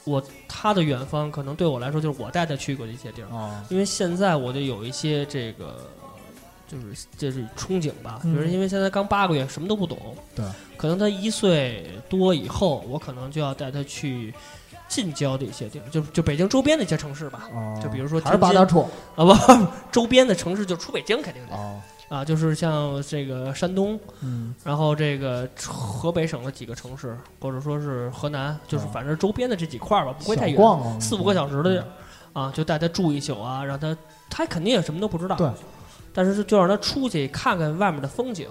我他的远方，可能对我来说就是我带他去过的一些地儿。啊，因为现在我就有一些这个，就是就是憧憬吧，比嗯如因为现在刚八个月，什么都不懂，对，可能他一岁多以后，我可能就要带他去近郊的一些地儿，就就北京周边的一些城市吧，哦。就比如说还是八大处啊不，周边的城市就出北京肯定得啊，啊，就是像这个山东，嗯。然后这个河北省的几个城市，或者说是河南，就是啊反正周边的这几块儿吧，不会太远，四五个小时的地儿，啊，就带他住一宿啊，让他他肯定也什么都不知道，对，但是就让他出去看看外面的风景，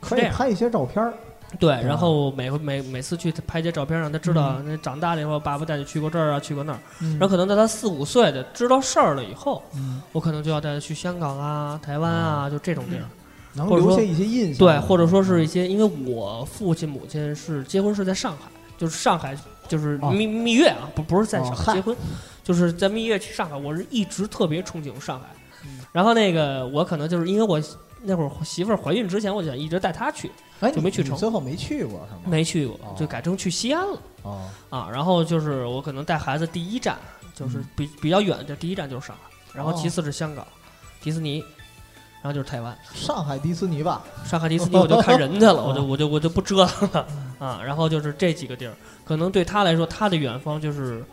可以拍一些照片儿。对，然后每回每每次去拍些照片，让他知道，嗯。那长大了以后，爸爸带你去过这儿啊，去过那儿，嗯。然后可能在他四五岁的知道事儿了以后，嗯，我可能就要带他去香港啊、台湾啊，就这种地儿，能留下一些印象，对，或者说是一些，因为我父亲母亲是结婚是在上海，就是上海就是哦蜜蜜月啊，不不是在上海结婚，就是在蜜月去上海，我是一直特别憧憬上海嗯。然后那个我可能就是因为我那会儿媳妇儿怀孕之前，我就想一直带她去，哎，就没去成你最后没去过是吗？没去过哦，就改成去西安了哦，啊。然后就是我可能带孩子第一站就是嗯比比较远的第一站就是上海，然后哦其次是香港、迪士尼，然后就是台湾。上海迪士尼吧，上海迪士尼我就看人去了，我就哦我就我就不折腾了啊。然后就是这几个地儿，可能对他来说，他的远方就是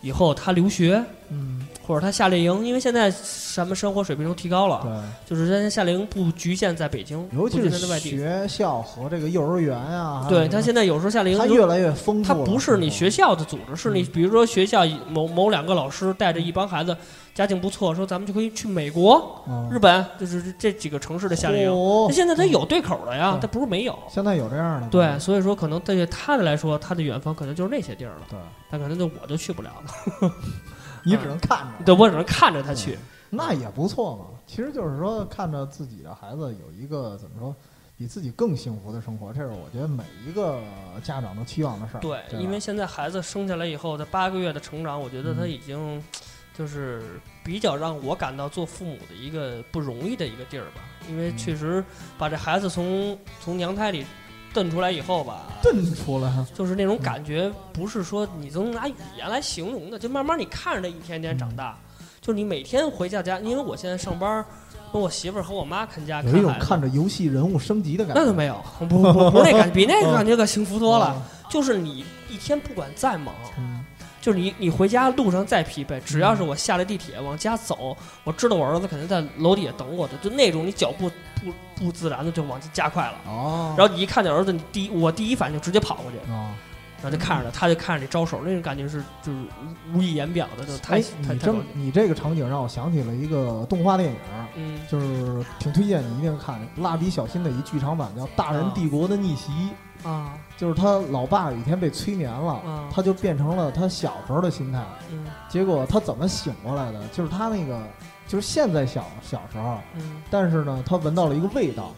以后他留学嗯，或者他夏令营，因为现在咱们生活水平都提高了，对，就是现在夏令营不局限在北京，尤其是。学校和这个幼儿园啊，对他现在有时候夏令营就它越来越丰富它了，不是你学校的组织，是你嗯比如说学校某某两个老师带着一帮孩子，家境不错，说咱们就可以去美国、嗯日本，就是这几个城市的夏令营。嚯那现在他有对口的呀对，它不是没有。现在有这样的，对，所以说可能对于他的来说，他的远方可能就是那些地儿了，对，但可能就我就去不了了。你只能看着，对，我只能看着他去。那也不错嘛。其实就是说，看着自己的孩子有一个怎么说，比自己更幸福的生活，这是我觉得每一个家长都期望的事儿。对，吧因为现在孩子生下来以后，他八个月的成长，我觉得他嗯已经就是比较让我感到做父母的一个不容易的一个地儿吧。因为嗯确实把这孩子从从娘胎里蹬出来以后吧，炖出来，就是那种感觉，不是说你能拿语言来形容的，就慢慢你看着它一天天长嗯大，就是你每天回家家，因为我现在上班，跟我媳妇儿和我妈看家有一种看着游戏人物升级的感觉。那都没有，不不不那感觉，比那个嗯感觉可幸福多了。嗯就是你一天不管再忙，嗯，就是你你回家路上再疲惫，只要是我下了地铁往家走，我知道我儿子肯定在楼底下等我的，就那种你脚步不不自然的就往加快了。哦，然后你一看见儿子，你第一我第一反应就直接跑过去，哦，然后就看着他，他就看着你招手，那种感觉是就是无无以言表的，就太哎，你这么。你这个场景让我想起了一个动画电影，嗯就是挺推荐你一定看《蜡笔小新》的一剧场版，叫《大人帝国的逆袭》。啊。就是他老爸有一天被催眠了，啊。他就变成了他小时候的心态。嗯。结果他怎么醒过来的？就是他那个，就是现在小小时候，嗯。但是呢，他闻到了一个味道，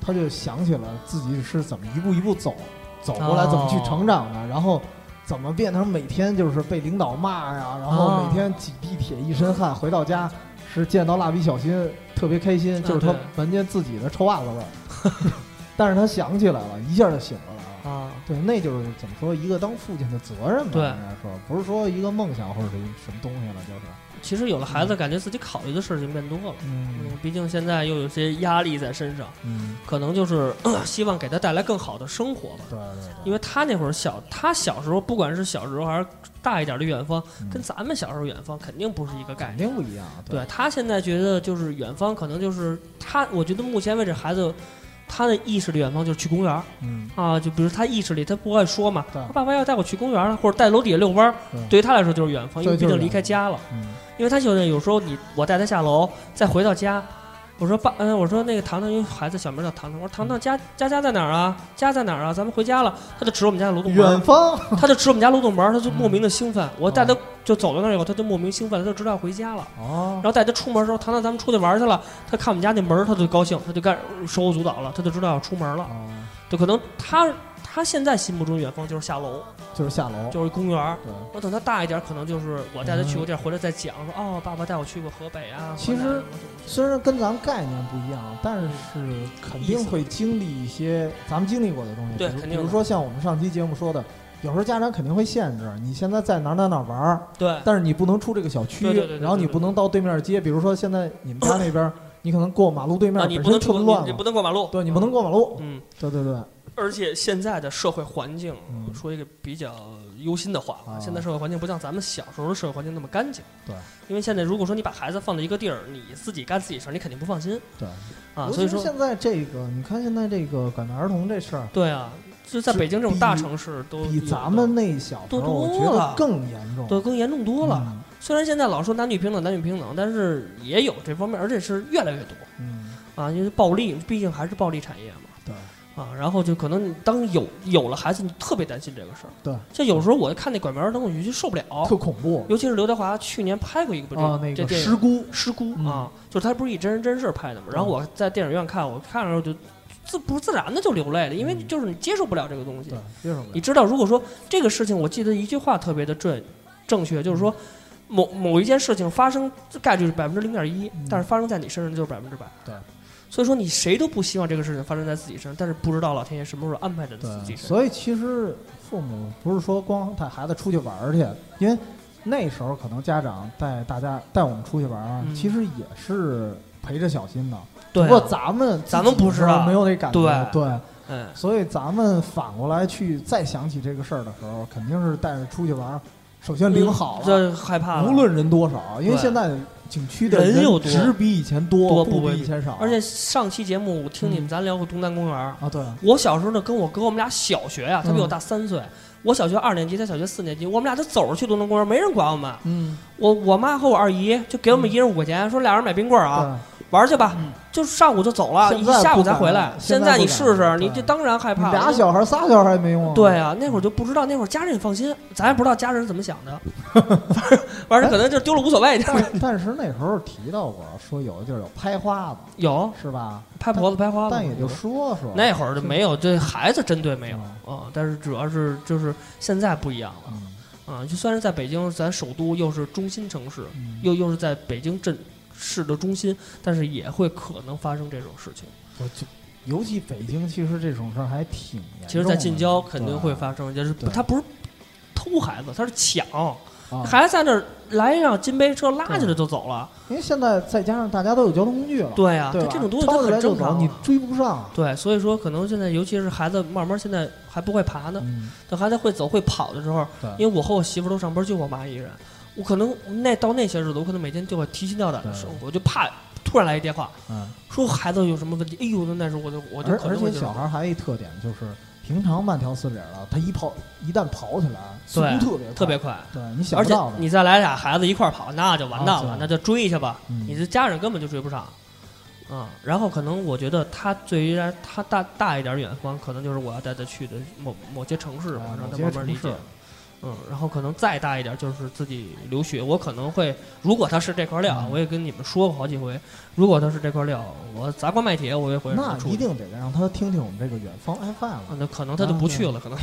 他就想起了自己是怎么一步一步走走过来，哦。怎么去成长的，然后怎么变成每天就是被领导骂呀，然后哦。每天挤地铁一身汗，回到家是见到蜡笔小新特别开心，就是他闻见自己的臭袜子味儿，但是他想起来了，一下就醒过来了。啊，对，那就是怎么说一个当父亲的责任吧，对应该说不是说一个梦想或者什么东西了，就是，其实有了孩子，感觉自己考虑的事情变多了。嗯嗯，毕竟现在又有些压力在身上，嗯，可能就是 希望给他带来更好的生活吧。对对对，因为他那会儿小，他小时候不管是小时候还是大一点的远方，嗯跟咱们小时候远方肯定不是一个概念肯念。定不一样，对他现在觉得就是远方，可能就是他，我觉得目前为止孩子他的意识的远方就是去公园啊，就比如他意识里他不爱说嘛，他爸爸要带我去公园儿了，或者带楼底下遛弯儿，对对于他来说就是远方，因为毕竟离开家了。嗯，因为他觉得有时候你我带他下楼，再回到家，我说爸，嗯，我说那个糖糖，因为孩子小名叫糖糖，我说糖糖家家家在哪儿啊？家在哪儿啊？咱们回家了。他就指我们家的楼栋门，远方，他就指我们家楼栋门，他就莫名的兴嗯奋。我带他就走到那儿以后，他就莫名兴奋，他就知道要回家了。哦然，后带他出门的时候，糖糖咱们出去玩去了，他看我们家那门，他就高兴，他就干手舞足蹈了，他就知道要出门了。哦，就可能他他现在心目中的远方就是下楼，就是下楼，就是公园。对。我等他大一点，可能就是我带他去过地儿，回来再讲说哦，爸爸带我去过河北啊。其实虽然跟咱们概念不一样，但是肯定会经历一些咱们经历过的东西。对肯定比如说像我们上期节目说的，有时候家长肯定会限制你现在在哪儿哪儿哪儿玩儿，对但是你不能出这个小区对对对对，然后你不能到对面街。比如说现在你们家那边，你可能过马路对面啊，你不能出，身特乱你你不能过马路，对你不能过马路。嗯，对对对，而且现在的社会环境，嗯说一个比较忧心的话，啊现在社会环境不像咱们小时候的社会环境那么干净。对，因为现在如果说你把孩子放在一个地儿，你自己干自己事儿，你肯定不放心对啊。尤所以说，现在这个，你看现在这个拐卖儿童这事儿，对啊，就在北京这种大城市都比咱们那小时多候，我多觉得了更严重。都更严重多了。嗯虽然现在老说男女平等，男女平等，但是也有这方面，而且是越来越多嗯，啊。因为暴力，毕竟还是暴力产业嘛。对啊，然后就可能你当有有了孩子，你特别担心这个事儿。对，像有时候我看那拐卖儿童，我就受不了。特恐怖尤其是刘德华去年拍过一部这啊！那个失孤，失孤嗯啊，就是他不是以真人真事拍的嘛。然后我在电影院看，我看的时候就自不自然的就流泪了，因为嗯就是你接受不了这个东西对。，接受不了。你知道，如果说这个事情，我记得一句话特别的正正确，就是说某某一件事情发生概率是百分之零点一嗯，但是发生在你身上就是百分之百。对。所以说，你谁都不希望这个事情发生在自己身上，但是不知道老天爷什么时候安排在自己，身上。所以其实父母不是说光带孩子出去玩儿去，因为那时候可能家长带大家带我们出去玩儿，嗯其实也是陪着小心的。对不过啊，咱们咱们不知道。没有那感觉，对。对，嗯，所以咱们反过来去再想起这个事儿的时候，肯定是带着出去玩儿，首先领好了，这害怕了。无论人多少，因为对。现在景区的人又多。只比以前多，不多不比比以前少，而且上期节目我听你们嗯。咱聊过东南公园儿，啊，对，我小时候呢，跟我哥我们俩小学呀、他比我嗯大三岁。我小学二年级，他小学四年级，我们俩就走着去东南公园，没人管我们。嗯，我我妈和我二姨就给我们一人五块钱，说俩人买冰棍儿啊，对，玩去吧嗯。就上午就走了，一下午不敢才回来。现现在你试试，你对这当然害怕。俩小孩儿仨小孩儿也没用啊，对啊，那会儿就不知道，那会儿家人也放心，咱也不知道家人怎么想的，反正反正可能就丢了无所谓。但但是那时候提到过，说有的地儿有拍花子，有是吧？拍婆子拍花子，但也就说说。那会儿就没有 对孩子针对没有嗯啊，但是主要是就是现在不一样了。嗯，啊，就算是在北京，咱首都又是中心城市，嗯又又是在北京镇市的中心，但是也会可能发生这种事情。我就尤其北京，其实这种事儿还挺严重。其实，在近郊肯定会发生，就是他不是偷孩子，他是抢，啊，孩子在那儿来一辆金杯车拉起来就走了。因为现在再加上大家都有交通工具了，对呀、对吧这种东西抄它起来就走，你很正常你。追不上。对，所以说可能现在，尤其是孩子慢慢现在还不会爬呢，嗯，等孩子会走会跑的时候，因为我和我媳妇都上班，就我妈一人，我可能那到那些日子，我可能每天就会提心吊胆的对生活，就怕突然来一电话，嗯，说孩子有什么问题，哎呦，那时候我就我就而而可能会这种且小孩还有一特点就是，平常慢条斯理了，他一跑一旦跑起来，速度特别快特别快，对你想而且。你再来俩孩子一块跑，那就完蛋了，啊那就追去吧，嗯你的家人根本就追不上。嗯、然后可能我觉得他对于他大大一点远方，可能就是我要带他去的某某些城市吧，让他慢慢理解。嗯，然后可能再大一点就是自己留学，我可能会，如果他是这块料，嗯我也跟你们说过好几回，如果他是这块料，我砸锅卖铁我也会让他那出。一定得让他听听我们这个远方 FM 啊，那可能他就不去了，可能。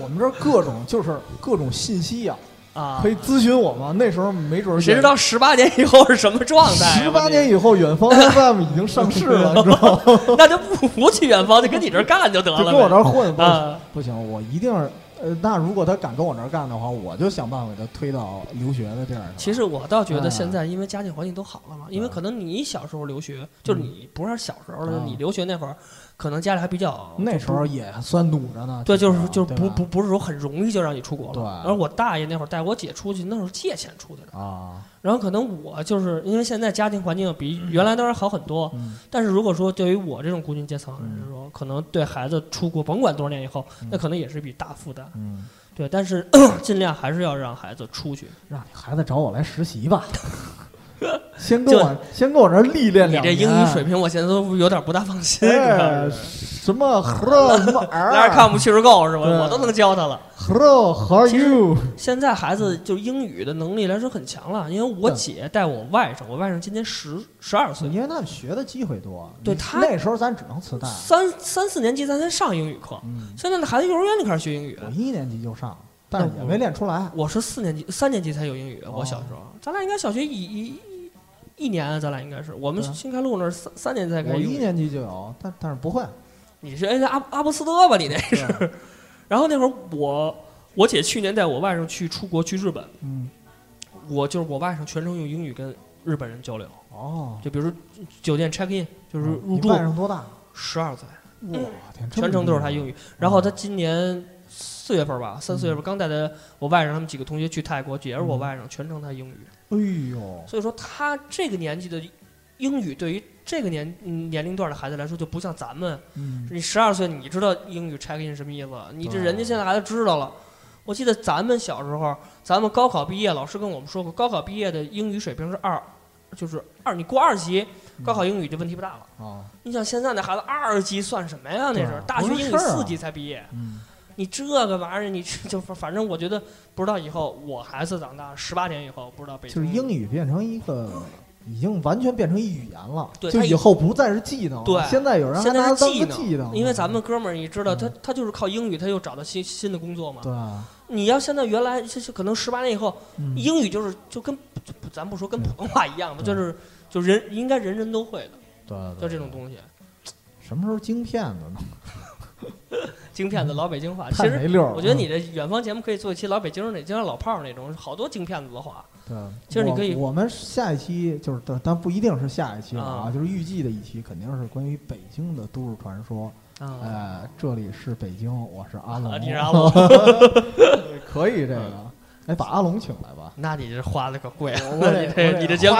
我们这儿各种就是各种信息呀、啊，可以咨询我吗。那时候没准儿谁知道十八年以后是什么状态？十八年以后，远方 FM 已经上市了，你知道吗？那就不不去远方，就跟你这儿干就得了。就跟我这儿混，不啊，不行，我一定是呃，那如果他敢跟我这儿干的话，我就想办法给他推到留学的地儿。其实我倒觉得哎现在因为家庭环境都好了嘛，因为可能你小时候留学，就是你不是小时候了，啊你留学那会儿，可能家里还比较那时候也算堵着呢。对，就是就是不不不是说很容易就让你出国了。对而我大爷那会儿带我姐出去，那时候借钱出去的。啊，然后可能我就是因为现在家庭环境比原来当然好很多，嗯但是如果说对于我这种工薪阶层来嗯说，可能对孩子出国，甭管多少年以后，那可能也是一笔大负担。嗯，对，但是 尽量还是要让孩子出去。让你孩子找我来实习吧，先跟我先跟我这儿历练你两年。这英语水平，我现在都有点不大放心。哎，什么 hello 什么 r 那儿看不确实够是吧？我都能教他了。Hello how are you？现在孩子就英语的能力来说很强了，因为我姐带我外甥，我外甥今年十十二岁，因为他们学的机会多，对他那时候咱只能磁带。三三四年级咱才上英语课，嗯，现在的孩子幼儿园就开始学英语。我一年级就上，但是也没练出来。我是四年级、三年级才有英语，我小时候，咱俩应该小学一一一年啊，咱俩应该是，我们新开路那儿三三年才开始。我一年级就有，但但是不会。你是哎那阿阿布斯特吧？你那是。然后那会儿我我姐去年带我外甥去出国去日本，嗯，我就是我外甥全程用英语跟日本人交流，哦，就比如说酒店 check in 就是入你住外甥多大？十二岁，哇天，全程都是他英语。然后他今年四月份吧，三四月份刚带的我外甥他们几个同学去泰国，也是我外甥全程他英语。哎呦，所以说他这个年纪的英语对于这个年嗯年龄段的孩子来说，就不像咱们，嗯，你十二岁你知道英语 check in 什么意思，你这人家现在孩子知道了。我记得咱们小时候，咱们高考毕业，老师跟我们说过，高考毕业的英语水平是二，就是二，你过二级，高考英语就问题不大了。哦，你想现在那孩子二级算什么呀？那对是大学英语四级才毕业，嗯，你这个玩意儿，你 就反正我觉得不知道以后我孩子长大十八年以后，不知道北京就是英语变成一个。已经完全变成一语言了，就对就以后不再是技能了。对现在有人还现在技能，个技能，因为咱们哥们儿，你知道他嗯他就是靠英语，他又找到新新的工作嘛。对啊，你要现在原来就是可能十八年以后，嗯英语就是就跟就咱不说跟普通话一样吧，对就是就人应该人人都会的，对对，就这种东西。什么时候晶片子呢？京片子老北京话，其实。我觉得你这远方节目可以做一期老北京那，就像老炮儿那种，好多京片子的话。对，其实你可以我我们下一期就是，但但不一定是下一期了啊，啊。就是预计的一期肯定是关于北京的都市传说。啊，哎，这里是北京，我是阿龙，啊你是阿龙，可以这个，哎，把阿龙请来吧。那你这花的可贵了，我 你这你这节目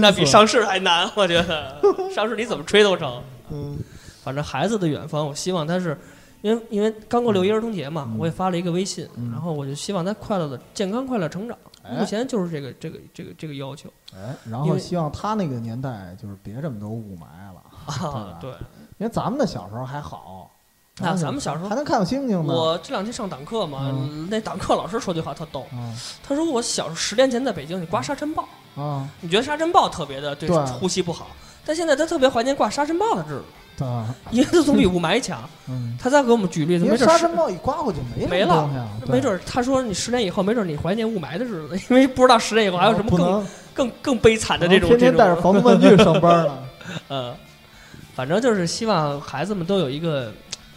那比上市还难，我觉得。上市你怎么吹都成。嗯。反正孩子的远方，我希望他是，因为因为刚过六一儿童节嘛，嗯我也发了一个微信，嗯然后我就希望他快乐的、健康、快乐成长。哎目前就是这个这个这个这个要求哎，然后希望他那个年代就是别这么多雾霾了，啊，对。因为咱们的小时候还好。那咱们小时候还能看到星星呢。我这两天上党课嘛，嗯那党课老师说句话特逗，啊他说我小时候十年前在北京，你刮沙尘暴，啊你觉得沙尘暴特别的对对呼吸不好，但现在他特别怀念刮沙尘暴的日子，啊。因为它总比雾霾强。嗯，他再给我们举例子，因为没准是沙尘暴一刮过就没没了什么东西啊，对没准儿他说你十年以后，没准儿你怀念雾霾的日子，因为不知道十年以后还有什么更更更悲惨的这种天天带着防毒面具上班了。呃，反正就是希望孩子们都有一个，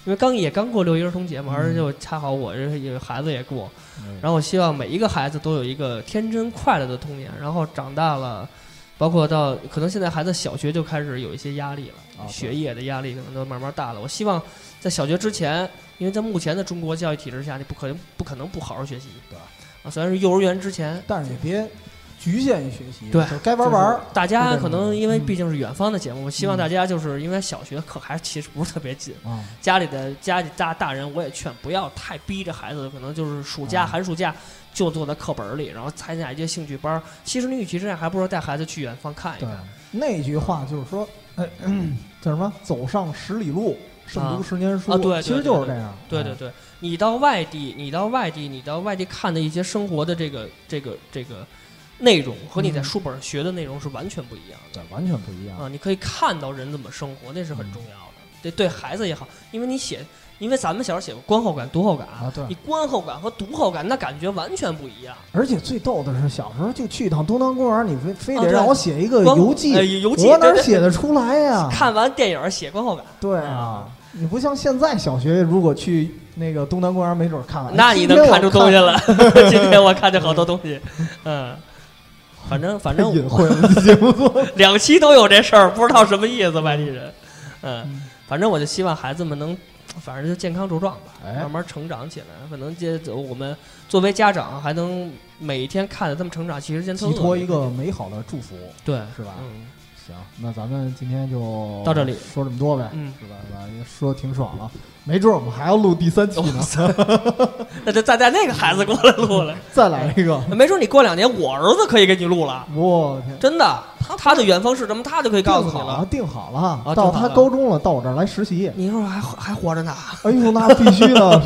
因为刚也刚过六一儿童节嘛，嗯。而且就恰好我这有孩子也过，嗯。然后我希望每一个孩子都有一个天真快乐的童年，然后长大了，包括到可能现在孩子小学就开始有一些压力了，学业的压力可能都慢慢大了。我希望在小学之前，因为在目前的中国教育体制下，你不可能不可能不好好学习，对吧啊，虽然是幼儿园之前。但是也别局限于学习，对该玩玩儿。大家可能因为嗯毕竟是远方的节目，我希望嗯大家就是因为小学课还其实不是特别紧，啊，家里的家里大大人我也劝不要太逼着孩子，可能就是暑假、啊寒暑假就坐在课本里，然后参加一些兴趣班。其实你与其这样，还不如带孩子去远方看一看。，那句话就是说，哎，叫什么？走上十里路，胜读十年书。啊对对其实就是这样。哎对对对，你到外地，你到外地，你到外地看的一些生活的这个这个这个内容，和你在嗯书本上学的内容是完全不一样的。对，完全不一样。啊，你可以看到人怎么生活，那是很重要的。对对孩子也好，因为你写，因为咱们小时候写过观后感、读后感啊对你观后感和读后感那感觉完全不一样。而且最逗的是，小时候就去一趟东南公园，你非非得让我写一个游记，呃游记我哪写得出来呀？看完电影写观后感，对啊，你不像现在小学，如果去那个东南公园，没准看完。那你能看出东西了。今天我看见好多东西，嗯，反正反正隐晦。两期都有这事儿，不知道什么意思，外地人。嗯，反正我就希望孩子们能，反正就健康茁壮吧，哎慢慢成长起来。可能接着我们作为家长，还能每一天看着他们成长，其实件特寄托一个美好的祝福，对，是吧？嗯行，那咱们今天就到这里说这么多呗，嗯，是吧？是吧？也说挺爽了，没准我们还要录第三期呢，那就再带那个孩子过来录了，再来一个。没准你过两年我儿子可以给你录了，我天，真的，他他的远方是什么，他就可以告诉你定好了，。定好了，啊到他高中了，到我这儿来实习。你说还还活着呢？哎呦，那必须的。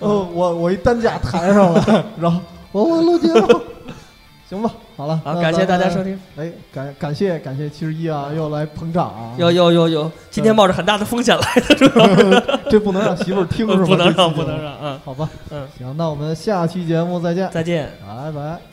呃，我我一担架抬上来，然后我我录节目，行吧？好了，好，感谢大家。收听。哎，感感谢感谢七十一啊，又来捧场啊！有有有有，今天冒着很大的风险来的，主要是这不能让媳妇儿 听是吧？不能让，不能。让，嗯好吧，嗯，行，那我们下期节目再见，再见。拜拜。